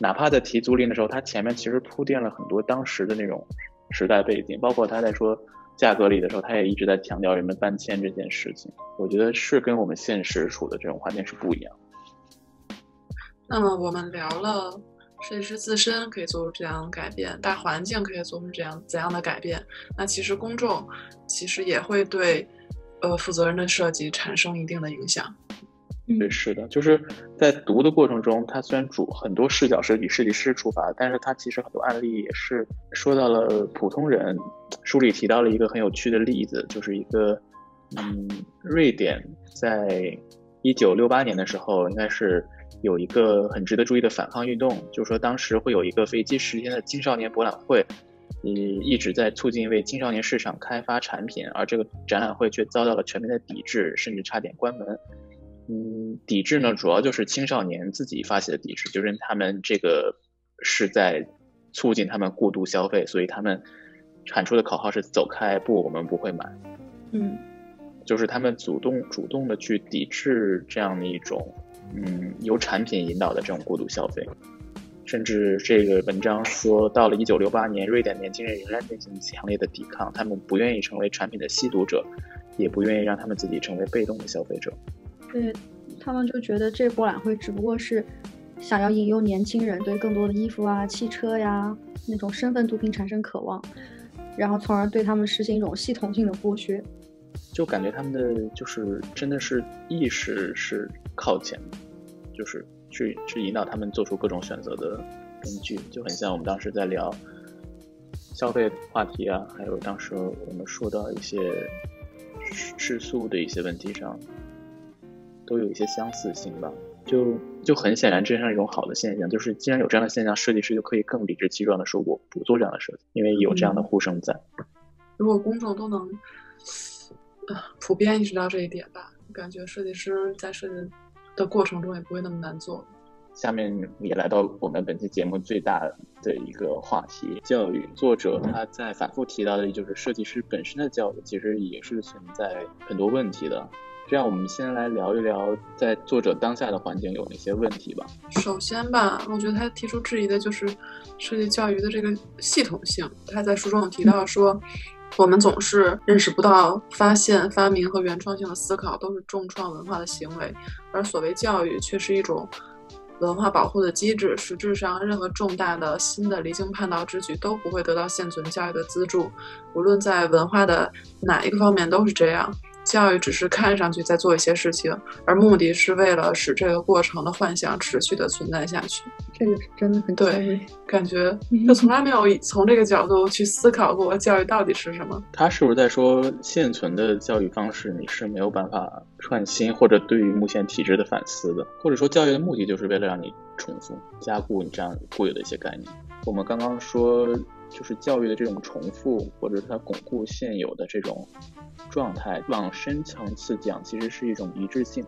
哪怕在提租赁的时候，他前面其实铺垫了很多当时的那种时代背景，包括他在说价格里的时候，他也一直在强调人们搬迁这件事情。我觉得是跟我们现实处的这种环境是不一样。那么我们聊了设计师自身可以做出这样的改变，大环境可以做出这样怎样的改变？那其实公众其实也会对呃负责任的设计产生一定的影响。对，是的，就是在读的过程中，他虽然主很多视角是以设计师出发，但是他其实很多案例也是说到了普通人。书里提到了一个很有趣的例子，就是一个，嗯，瑞典在一九六八年的时候，应该是有一个很值得注意的反抗运动，就是说当时会有一个为期十天的青少年博览会，嗯，一直在促进为青少年市场开发产品，而这个展览会却遭到了全面的抵制，甚至差点关门。嗯，抵制呢，主要就是青少年自己发起的抵制，就是他们这个是在促进他们过度消费，所以他们喊出的口号是“走开，不，我们不会买”。嗯，就是他们主动主动的去抵制这样的一种，嗯，由产品引导的这种过度消费。甚至这个文章说到了一九六八年，瑞典年轻人仍然进行强烈的抵抗，他们不愿意成为产品的吸毒者，也不愿意让他们自己成为被动的消费者。对他们就觉得这博览会只不过是想要引诱年轻人对更多的衣服啊、汽车呀那种身份毒品产生渴望，然后从而对他们实行一种系统性的剥削。就感觉他们的就是真的是意识是靠前的，就是去去引导他们做出各种选择的根据，就很像我们当时在聊消费话题啊，还有当时我们说到一些吃素的一些问题上。都有一些相似性吧，就就很显然，这是一种好的现象。就是既然有这样的现象，设计师就可以更理直气壮的说，我不做这样的设计，因为有这样的呼声在。如果公众都能，呃，普遍意识到这一点吧，感觉设计师在设计的过程中也不会那么难做。下面也来到我们本期节目最大的一个话题——教育。作者他在反复提到的，就是设计师本身的教育，其实也是存在很多问题的。这样，我们先来聊一聊，在作者当下的环境有哪些问题吧。首先吧，我觉得他提出质疑的就是设计教育的这个系统性。他在书中有提到说，我们总是认识不到发现、发明和原创性的思考都是重创文化的行为，而所谓教育却是一种文化保护的机制。实质上，任何重大的新的离经叛道之举都不会得到现存教育的资助，无论在文化的哪一个方面都是这样。教育只是看上去在做一些事情，而目的是为了使这个过程的幻想持续的存在下去。这个是真的很对，感觉就从来没有从这个角度去思考过教育到底是什么。他是不是在说现存的教育方式你是没有办法创新，或者对于目前体制的反思的，或者说教育的目的就是为了让你重复加固你这样固有的一些概念？我们刚刚说。就是教育的这种重复，或者它巩固现有的这种状态，往深层次讲，其实是一种一致性。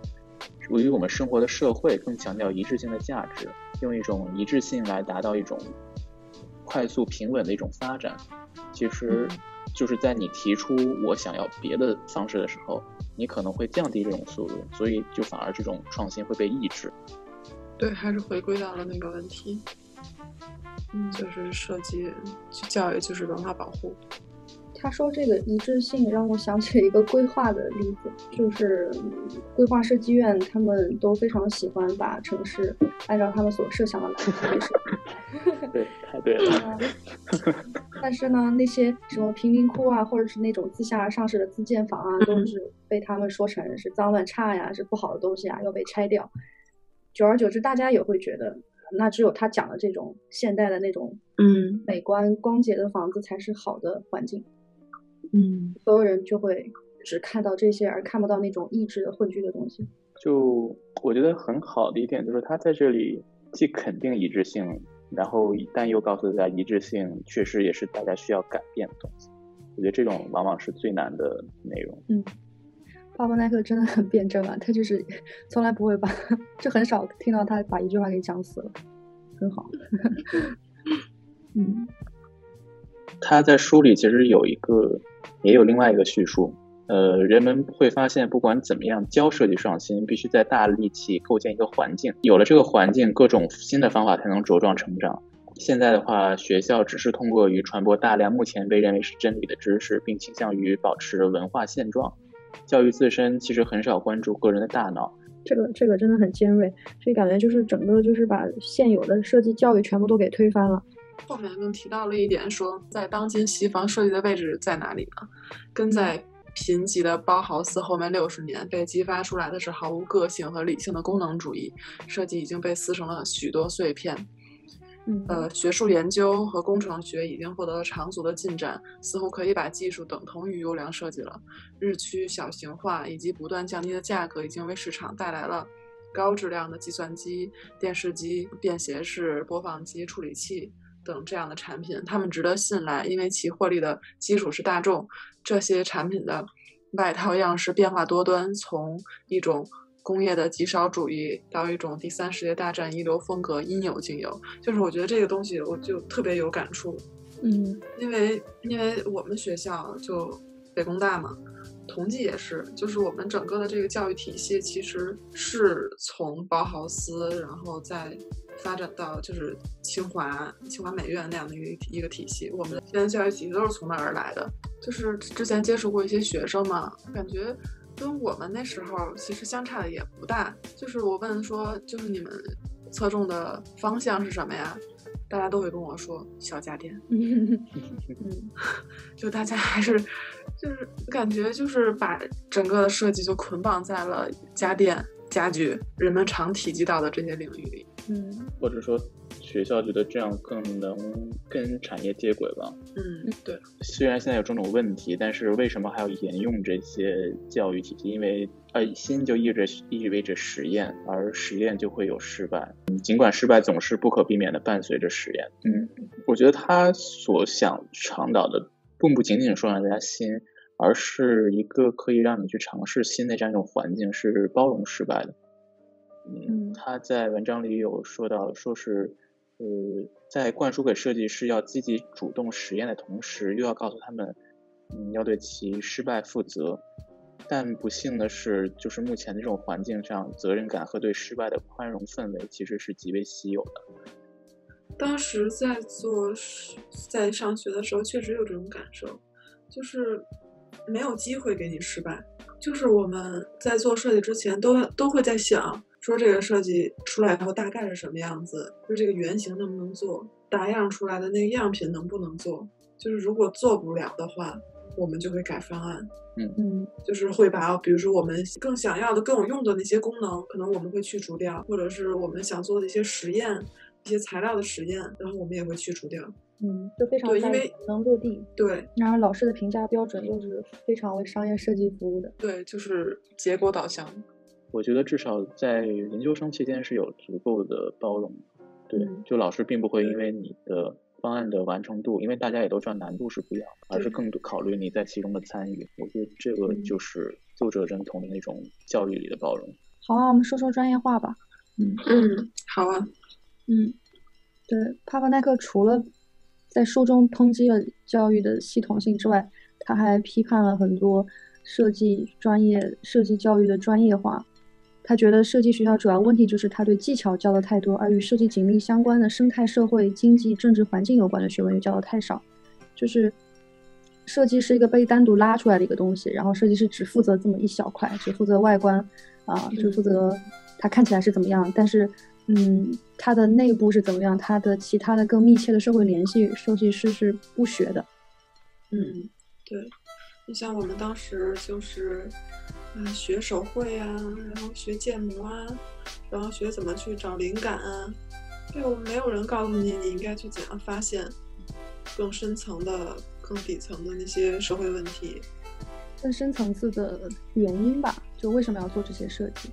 由于我们生活的社会更强调一致性的价值，用一种一致性来达到一种快速平稳的一种发展，其实就是在你提出我想要别的方式的时候，你可能会降低这种速度，所以就反而这种创新会被抑制。对，还是回归到了那个问题。就是设计教育，就是文化保护。他说这个一致性让我想起了一个规划的例子，就是规划设计院他们都非常喜欢把城市按照他们所设想的来设计。对，太对了。但是呢，那些什么贫民窟啊，或者是那种自下而上式的自建房啊，都是被他们说成是脏乱差呀，是不好的东西啊，要被拆掉。久而久之，大家也会觉得。那只有他讲的这种现代的那种，嗯，美观光洁的房子才是好的环境，嗯，所有人就会只看到这些，而看不到那种意志的混居的东西。就我觉得很好的一点就是他在这里既肯定一致性，然后但又告诉大家一致性确实也是大家需要改变的东西。我觉得这种往往是最难的内容。嗯。巴伯奈克真的很辩证啊，他就是从来不会把，就很少听到他把一句话给讲死了，很好。嗯，他在书里其实有一个，也有另外一个叙述，呃，人们会发现，不管怎么样教设计创新，必须在大力气构建一个环境，有了这个环境，各种新的方法才能茁壮成长。现在的话，学校只是通过于传播大量目前被认为是真理的知识，并倾向于保持文化现状。教育自身其实很少关注个人的大脑，这个这个真的很尖锐，所以感觉就是整个就是把现有的设计教育全部都给推翻了。后面更提到了一点，说在当今西方设计的位置在哪里呢？跟在贫瘠的包豪斯后面六十年被激发出来的是毫无个性和理性的功能主义设计，已经被撕成了许多碎片。呃，学术研究和工程学已经获得了长足的进展，似乎可以把技术等同于优良设计了。日趋小型化以及不断降低的价格，已经为市场带来了高质量的计算机、电视机、便携式播放机、处理器等这样的产品。他们值得信赖，因为其获利的基础是大众。这些产品的外套样式变化多端，从一种。工业的极少主义到一种第三世界大战一流风格应有尽有，就是我觉得这个东西我就特别有感触，嗯，因为因为我们学校就北工大嘛，同济也是，就是我们整个的这个教育体系其实是从包豪斯，然后再发展到就是清华清华美院那样的一个一个体系，我们现在教育体系都是从那儿而来的，就是之前接触过一些学生嘛，感觉。跟我们那时候其实相差的也不大，就是我问说，就是你们侧重的方向是什么呀？大家都会跟我说小家电，嗯，就大家还是就是感觉就是把整个的设计就捆绑在了家电、家具、人们常提及到的这些领域里，嗯，或者说。学校觉得这样更能跟产业接轨吧。嗯，对。虽然现在有种种问题，但是为什么还要沿用这些教育体系？因为呃，新就意味着意味着实验，而实验就会有失败。嗯尽管失败总是不可避免的伴随着实验。嗯，我觉得他所想倡导的，并不仅仅说让大家新，而是一个可以让你去尝试新的这样一种环境，是包容失败的。嗯，他在文章里有说到，说是。呃，在灌输给设计师要积极主动实验的同时，又要告诉他们，嗯，要对其失败负责。但不幸的是，就是目前的这种环境上，责任感和对失败的宽容氛围其实是极为稀有的。当时在做在上学的时候，确实有这种感受，就是没有机会给你失败。就是我们在做设计之前，都都会在想。说这个设计出来以后大概是什么样子？就这个原型能不能做？打样出来的那个样品能不能做？就是如果做不了的话，我们就会改方案。嗯嗯就是会把，比如说我们更想要的、更有用的那些功能，可能我们会去除掉，或者是我们想做的一些实验、一些材料的实验，然后我们也会去除掉。嗯，就非常因为能落地。对然而老师的评价标准又是非常为商业设计服务的。对，就是结果导向。我觉得至少在研究生期间是有足够的包容。对，嗯就老师并不会因为你的方案的完成度，因为大家也都知道难度是不一样的，而是更多考虑你在其中的参与。我觉得这个嗯就是作者认同的那种教育里的包容。好啊，我们说说专业化吧。嗯嗯，好啊。嗯，对，帕帕奈克除了在书中抨击了教育的系统性之外，他还批判了很多设计专业、设计教育的专业化。他觉得设计学校主要问题就是他对技巧教的太多，而与设计紧密相关的生态、社会、经济、政治环境有关的学问又教的太少。就是设计是一个被单独拉出来的一个东西，然后设计师只负责这么一小块，只负责外观，啊、只负责它看起来是怎么样，但是，嗯，它的内部是怎么样，它的其他的更密切的社会联系，设计师是不学的。嗯，对，你像我们当时就是，嗯、学手绘啊，然后学建模啊，然后学怎么去找灵感啊，就没有人告诉你你应该去怎样发现更深层的、更底层的那些社会问题。更深层次的原因吧，就为什么要做这些设计。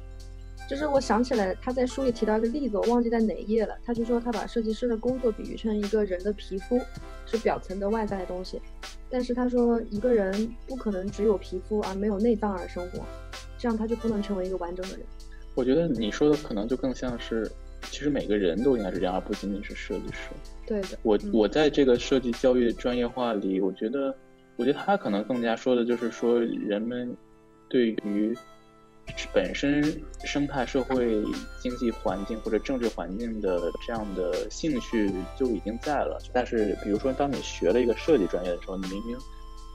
就是我想起来，他在书里提到一个例子，我忘记在哪一页了。他就说他把设计师的工作比喻成一个人的皮肤，是表层的外在的东西。但是他说一个人不可能只有皮肤而没有内脏而生活，这样他就不能成为一个完整的人。我觉得你说的可能就更像是，其实每个人都应该是这样，而不仅仅是设计师。对的，我嗯我在这个设计教育专业化里，我觉得，我觉得他可能更加说的就是说，人们对于本身生态、社会、经济环境或者政治环境的这样的兴趣就已经在了。但是，比如说，当你学了一个设计专业的时候，你明明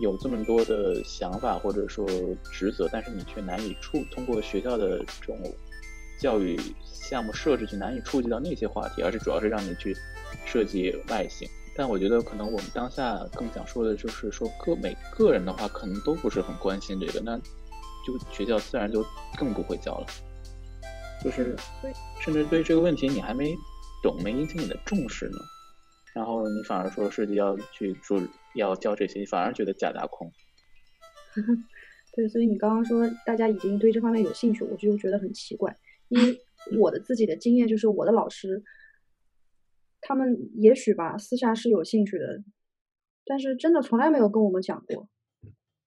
有这么多的想法或者说职责，但是你却难以触通过学校的这种教育项目设置去难以触及到那些话题，而是主要是让你去设计外形。但我觉得可能我们当下更想说的就是说个每个人的话，可能都不是很关心这个，那就学校自然就更不会教了。就是甚至对这个问题你还没懂，没引起你的重视呢，然后你反而说设计要去做要教这些，你反而觉得假大空。对，所以你刚刚说大家已经对这方面有兴趣，我就觉得很奇怪，因为我的自己的经验就是我的老师，他们也许吧私下是有兴趣的，但是真的从来没有跟我们讲过。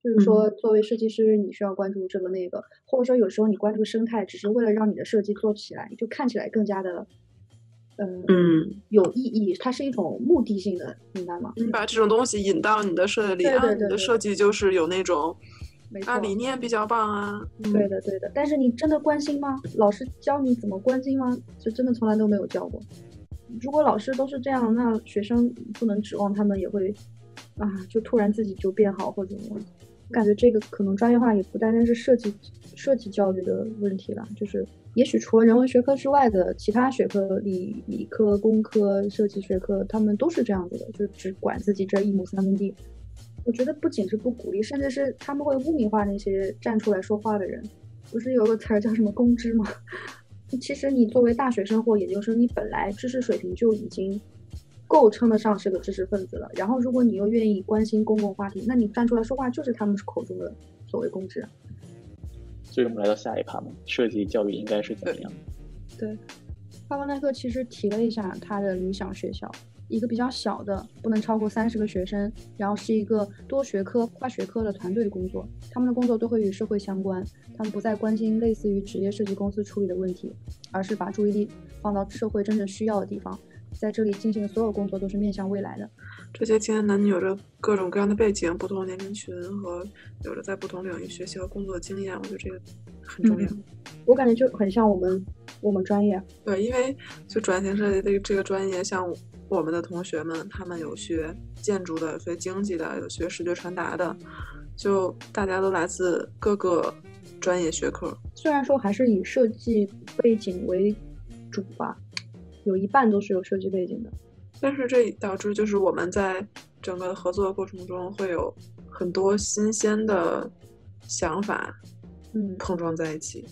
就是说，作为设计师，你需要关注这个那个，或者说有时候你关注生态，只是为了让你的设计做起来就看起来更加的，嗯嗯，有意义。它是一种目的性的，明白吗？你把这种东西引到你的设计里啊，你的对对对对设计就是有那种啊理念比较棒啊，嗯对的，对的。但是你真的关心吗？老师教你怎么关心吗？就真的从来都没有教过。如果老师都是这样，那学生不能指望他们也会啊，就突然自己就变好或者怎么样。我感觉这个可能专业化也不单单是设计设计教育的问题了，就是也许除了人文学科之外的其他学科，理理科、工科、设计学科，他们都是这样子的，就只管自己这一亩三分地。我觉得不仅是不鼓励，甚至是他们会污名化那些站出来说话的人。不是有个词儿叫什么“公知”吗？其实你作为大学生或研究生，你本来知识水平就已经够称得上是个知识分子了。然后，如果你又愿意关心公共话题，那你站出来说话就是他们口中的所谓公知啊。所以我们来到下一趴嘛，设计教育应该是怎么样？对，帕文奈克其实提了一下他的理想学校，一个比较小的，不能超过三十个学生，然后是一个多学科、跨学科的团队工作。他们的工作都会与社会相关，他们不再关心类似于职业设计公司处理的问题，而是把注意力放到社会真正需要的地方，在这里进行的所有工作都是面向未来的。这些青年男女有着各种各样的背景、不同年龄群和有着在不同领域学习和工作的经验，我觉得这个很重要。嗯我感觉就很像我们我们专业，对，因为就转型设计这个这个专业，像我们的同学们，他们有学建筑的，有学经济的，有学视觉传达的，就大家都来自各个专业学科。虽然说还是以设计背景为主吧，有一半都是有设计背景的。但是这导致就是我们在整个合作的过程中会有很多新鲜的想法嗯碰撞在一起。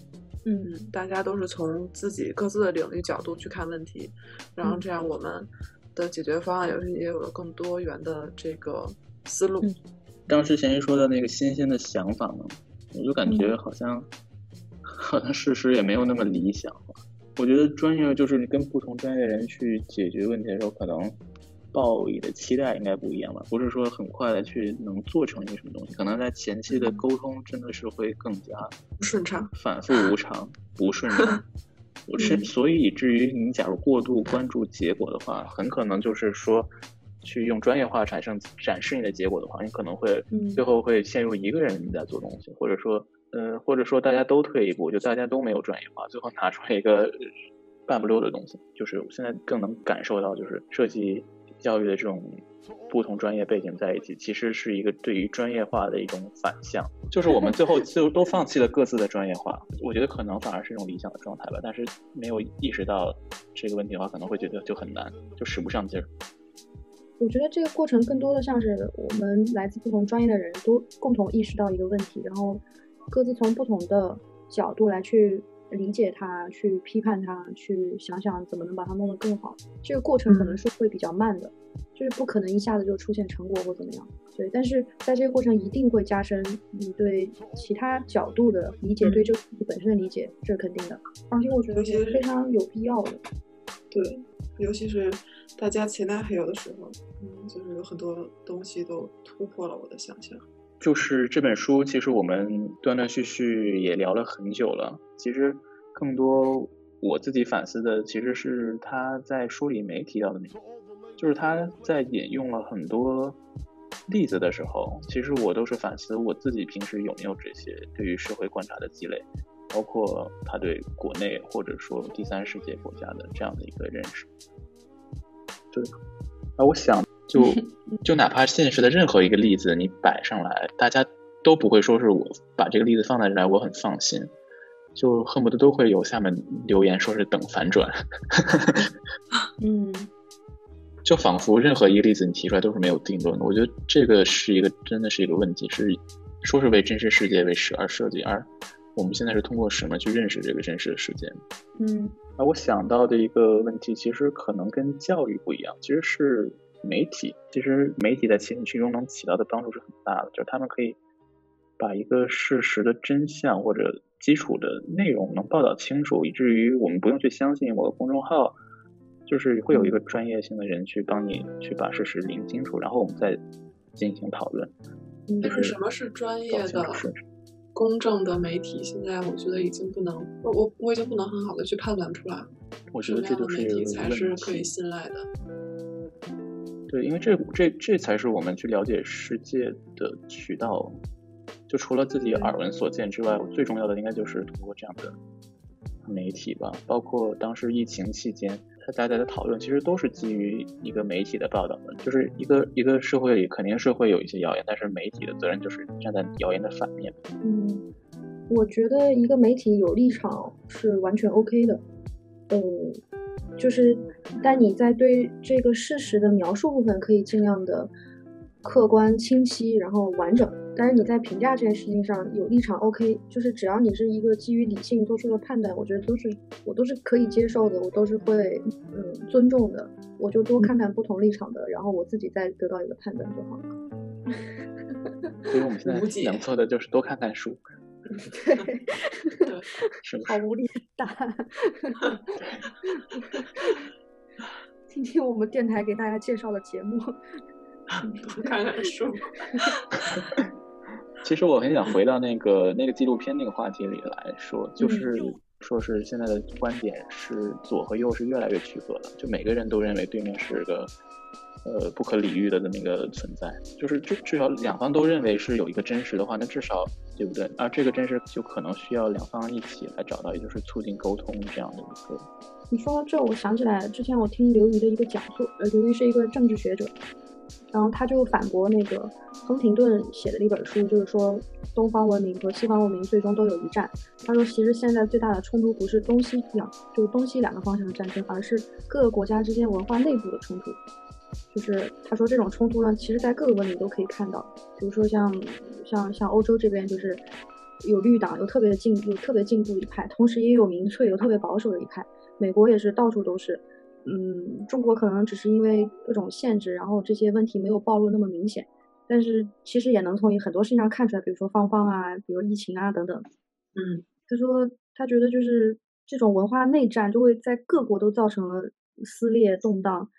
嗯嗯，大家都是从自己各自的领域角度去看问题，然后嗯这样我们的解决方案也是也有了更多元的这个思路。嗯当时咸鱼说的那个新鲜的想法呢，我就感嗯觉好像、好像事实也没有那么理想化。我觉得专业就是你跟不同专业的人去解决问题的时候，可能抱以的期待应该不一样吧，不是说很快的去能做成一个什么东西，可能在前期的沟通真的是会更加不顺畅，反复无常、不顺畅。我是嗯。所以以至于你假如过度关注结果的话，很可能就是说，去用专业化产生展示你的结果的话，你可能会嗯。最后会陷入一个人在做东西，或者说，呃，或者说大家都退一步，就大家都没有专业化，最后拿出来一个呃半不溜的东西。就是我现在更能感受到，就是设计教育的这种不同专业背景在一起，其实是一个对于专业化的一种反向，就是我们最后 就都放弃了各自的专业化。我觉得可能反而是一种理想的状态吧，但是没有意识到这个问题的话，可能会觉得就很难，就使不上劲儿。我觉得这个过程更多的像是我们来自不同专业的人都共同意识到一个问题，然后各自从不同的角度来去理解它、去批判它、去想想怎么能把它弄得更好。这个过程可能是会比较慢的，就是不可能一下子就出现成果或怎么样。对，但是在这个过程一定会加深你对其他角度的理解，嗯对这个本身的理解，这是肯定的。而且我觉得尤其是非常有必要的。对，尤其是大家前男还有的时候，嗯，就是有很多东西都突破了我的想象。就是这本书，其实我们断断续续也聊了很久了。其实更多我自己反思的，其实是他在书里没提到的内容，就是他在引用了很多例子的时候，其实我都是反思我自己平时有没有这些对于社会观察的积累，包括他对国内或者说第三世界国家的这样的一个认识。对，啊，我想就 就哪怕现实的任何一个例子你摆上来，大家都不会说是我把这个例子放在这来我很放心，就恨不得都会有下面留言说是等反转，嗯 就仿佛任何一个例子你提出来都是没有定论的。我觉得这个是一个真的是一个问题，是说是为真实世界为实而设计，而我们现在是通过什么去认识这个真实的世界？嗯啊，我想到的一个问题，其实可能跟教育不一样，其实是媒体。其实媒体在情绪中能起到的帮助是很大的，就是他们可以把一个事实的真相或者基础的内容能报道清楚，以至于我们不用去相信某个公众号，就是会有一个专业性的人去帮你去把事实理清楚，然后我们再进行讨论。嗯但是什么是专业的公正的媒体？现在我觉得已经不能，我我我已经不能很好的去判断出来了，我觉得这就是媒体才是可以。信赖的。对，因为这这这才是我们去了解世界的渠道。就除了自己耳闻所见之外，最重要的应该就是通过这样的媒体吧。包括当时疫情期间，大家的讨论其实都是基于一个媒体的报道的。就是一个一个社会里肯定是会有一些谣言，但是媒体的责任就是站在谣言的反面。嗯，我觉得一个媒体有立场是完全 OK 的，呃，就是但你在对这个事实的描述部分可以尽量的客观、清晰，然后完整。但是你在评价这件事情上有立场 OK，就是只要你是一个基于理性做出的判断，我觉得都是我都是可以接受的，我都是会嗯尊重的。我就多看看不同立场的，然后我自己再得到一个判断就好了。所以我们现在能做的就是多看看书，对，是？好无力的答案。听听我们电台给大家介绍的节目。看看书。其实我很想回到那个那个纪录片那个话题里来说，就是说是现在的观点是左和右是越来越区隔了，就每个人都认为对面是个呃不可理喻的这么一个存在，就是至至少两方都认为是有一个真实的话，那至少对不对？而这个真实就可能需要两方一起来找到，也就是促进沟通这样的一个。你说这，我想起来之前我听刘瑜的一个讲座，呃，刘瑜是一个政治学者，然后他就反驳那个亨廷顿写的一本书，就是说东方文明和西方文明最终都有一战。他说，其实现在最大的冲突不是东西两，就是东西两个方向的战争，而是各个国家之间文化内部的冲突。就是他说这种冲突呢，其实在各个文明都可以看到，比如说像像像欧洲这边就是有绿党，有特别进有特别进步一派，同时也有民粹，有特别保守的一派。美国也是到处都是，嗯，中国可能只是因为各种限制，然后这些问题没有暴露那么明显，但是其实也能从很多事情上看出来，比如说芳芳啊，比如疫情啊等等。嗯，他说他觉得就是这种文化内战就会在各国都造成了撕裂动荡。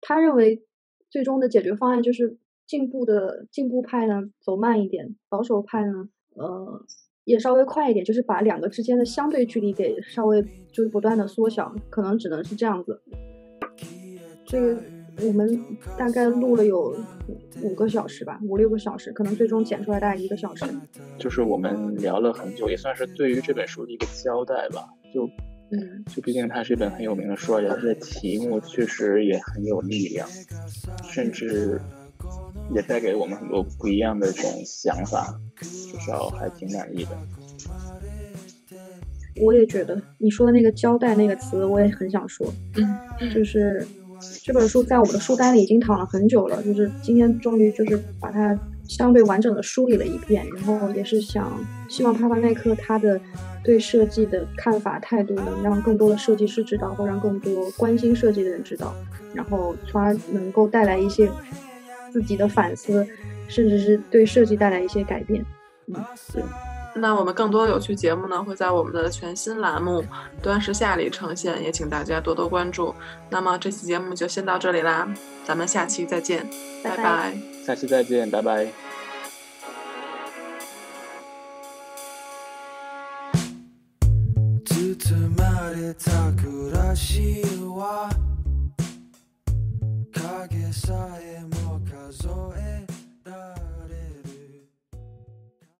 他认为最终的解决方案就是进步的进步派呢走慢一点，保守派呢呃也稍微快一点，就是把两个之间的相对距离给稍微就是不断的缩小，可能只能是这样子。这个我们大概录了有五个小时吧，五六个小时，可能最终剪出来大概一个小时。就是我们聊了很久，也算是对于这本书的一个交代吧，就。嗯，就毕竟它是一本很有名的书，而且它的题目确实也很有力量，甚至也带给我们很多不一样的这种想法，至少还挺满意的。我也觉得你说的那个“交代”那个词，我也很想说。嗯，就是这本书在我们的书单里已经躺了很久了，就是今天终于就是把它相对完整的梳理了一遍，然后也是想希望帕帕奈克他的。对设计的看法态度，能让更多的设计师知道，或让更多关心设计的人知道，然后从而能够带来一些自己的反思，甚至是对设计带来一些改变。嗯，对。那我们更多有趣节目呢，会在我们的全新栏目《端时下》里呈现，也请大家多多关注。那么这期节目就先到这里啦，咱们下期再见，拜拜。下期再见，拜拜。た暮らしは影さえも数え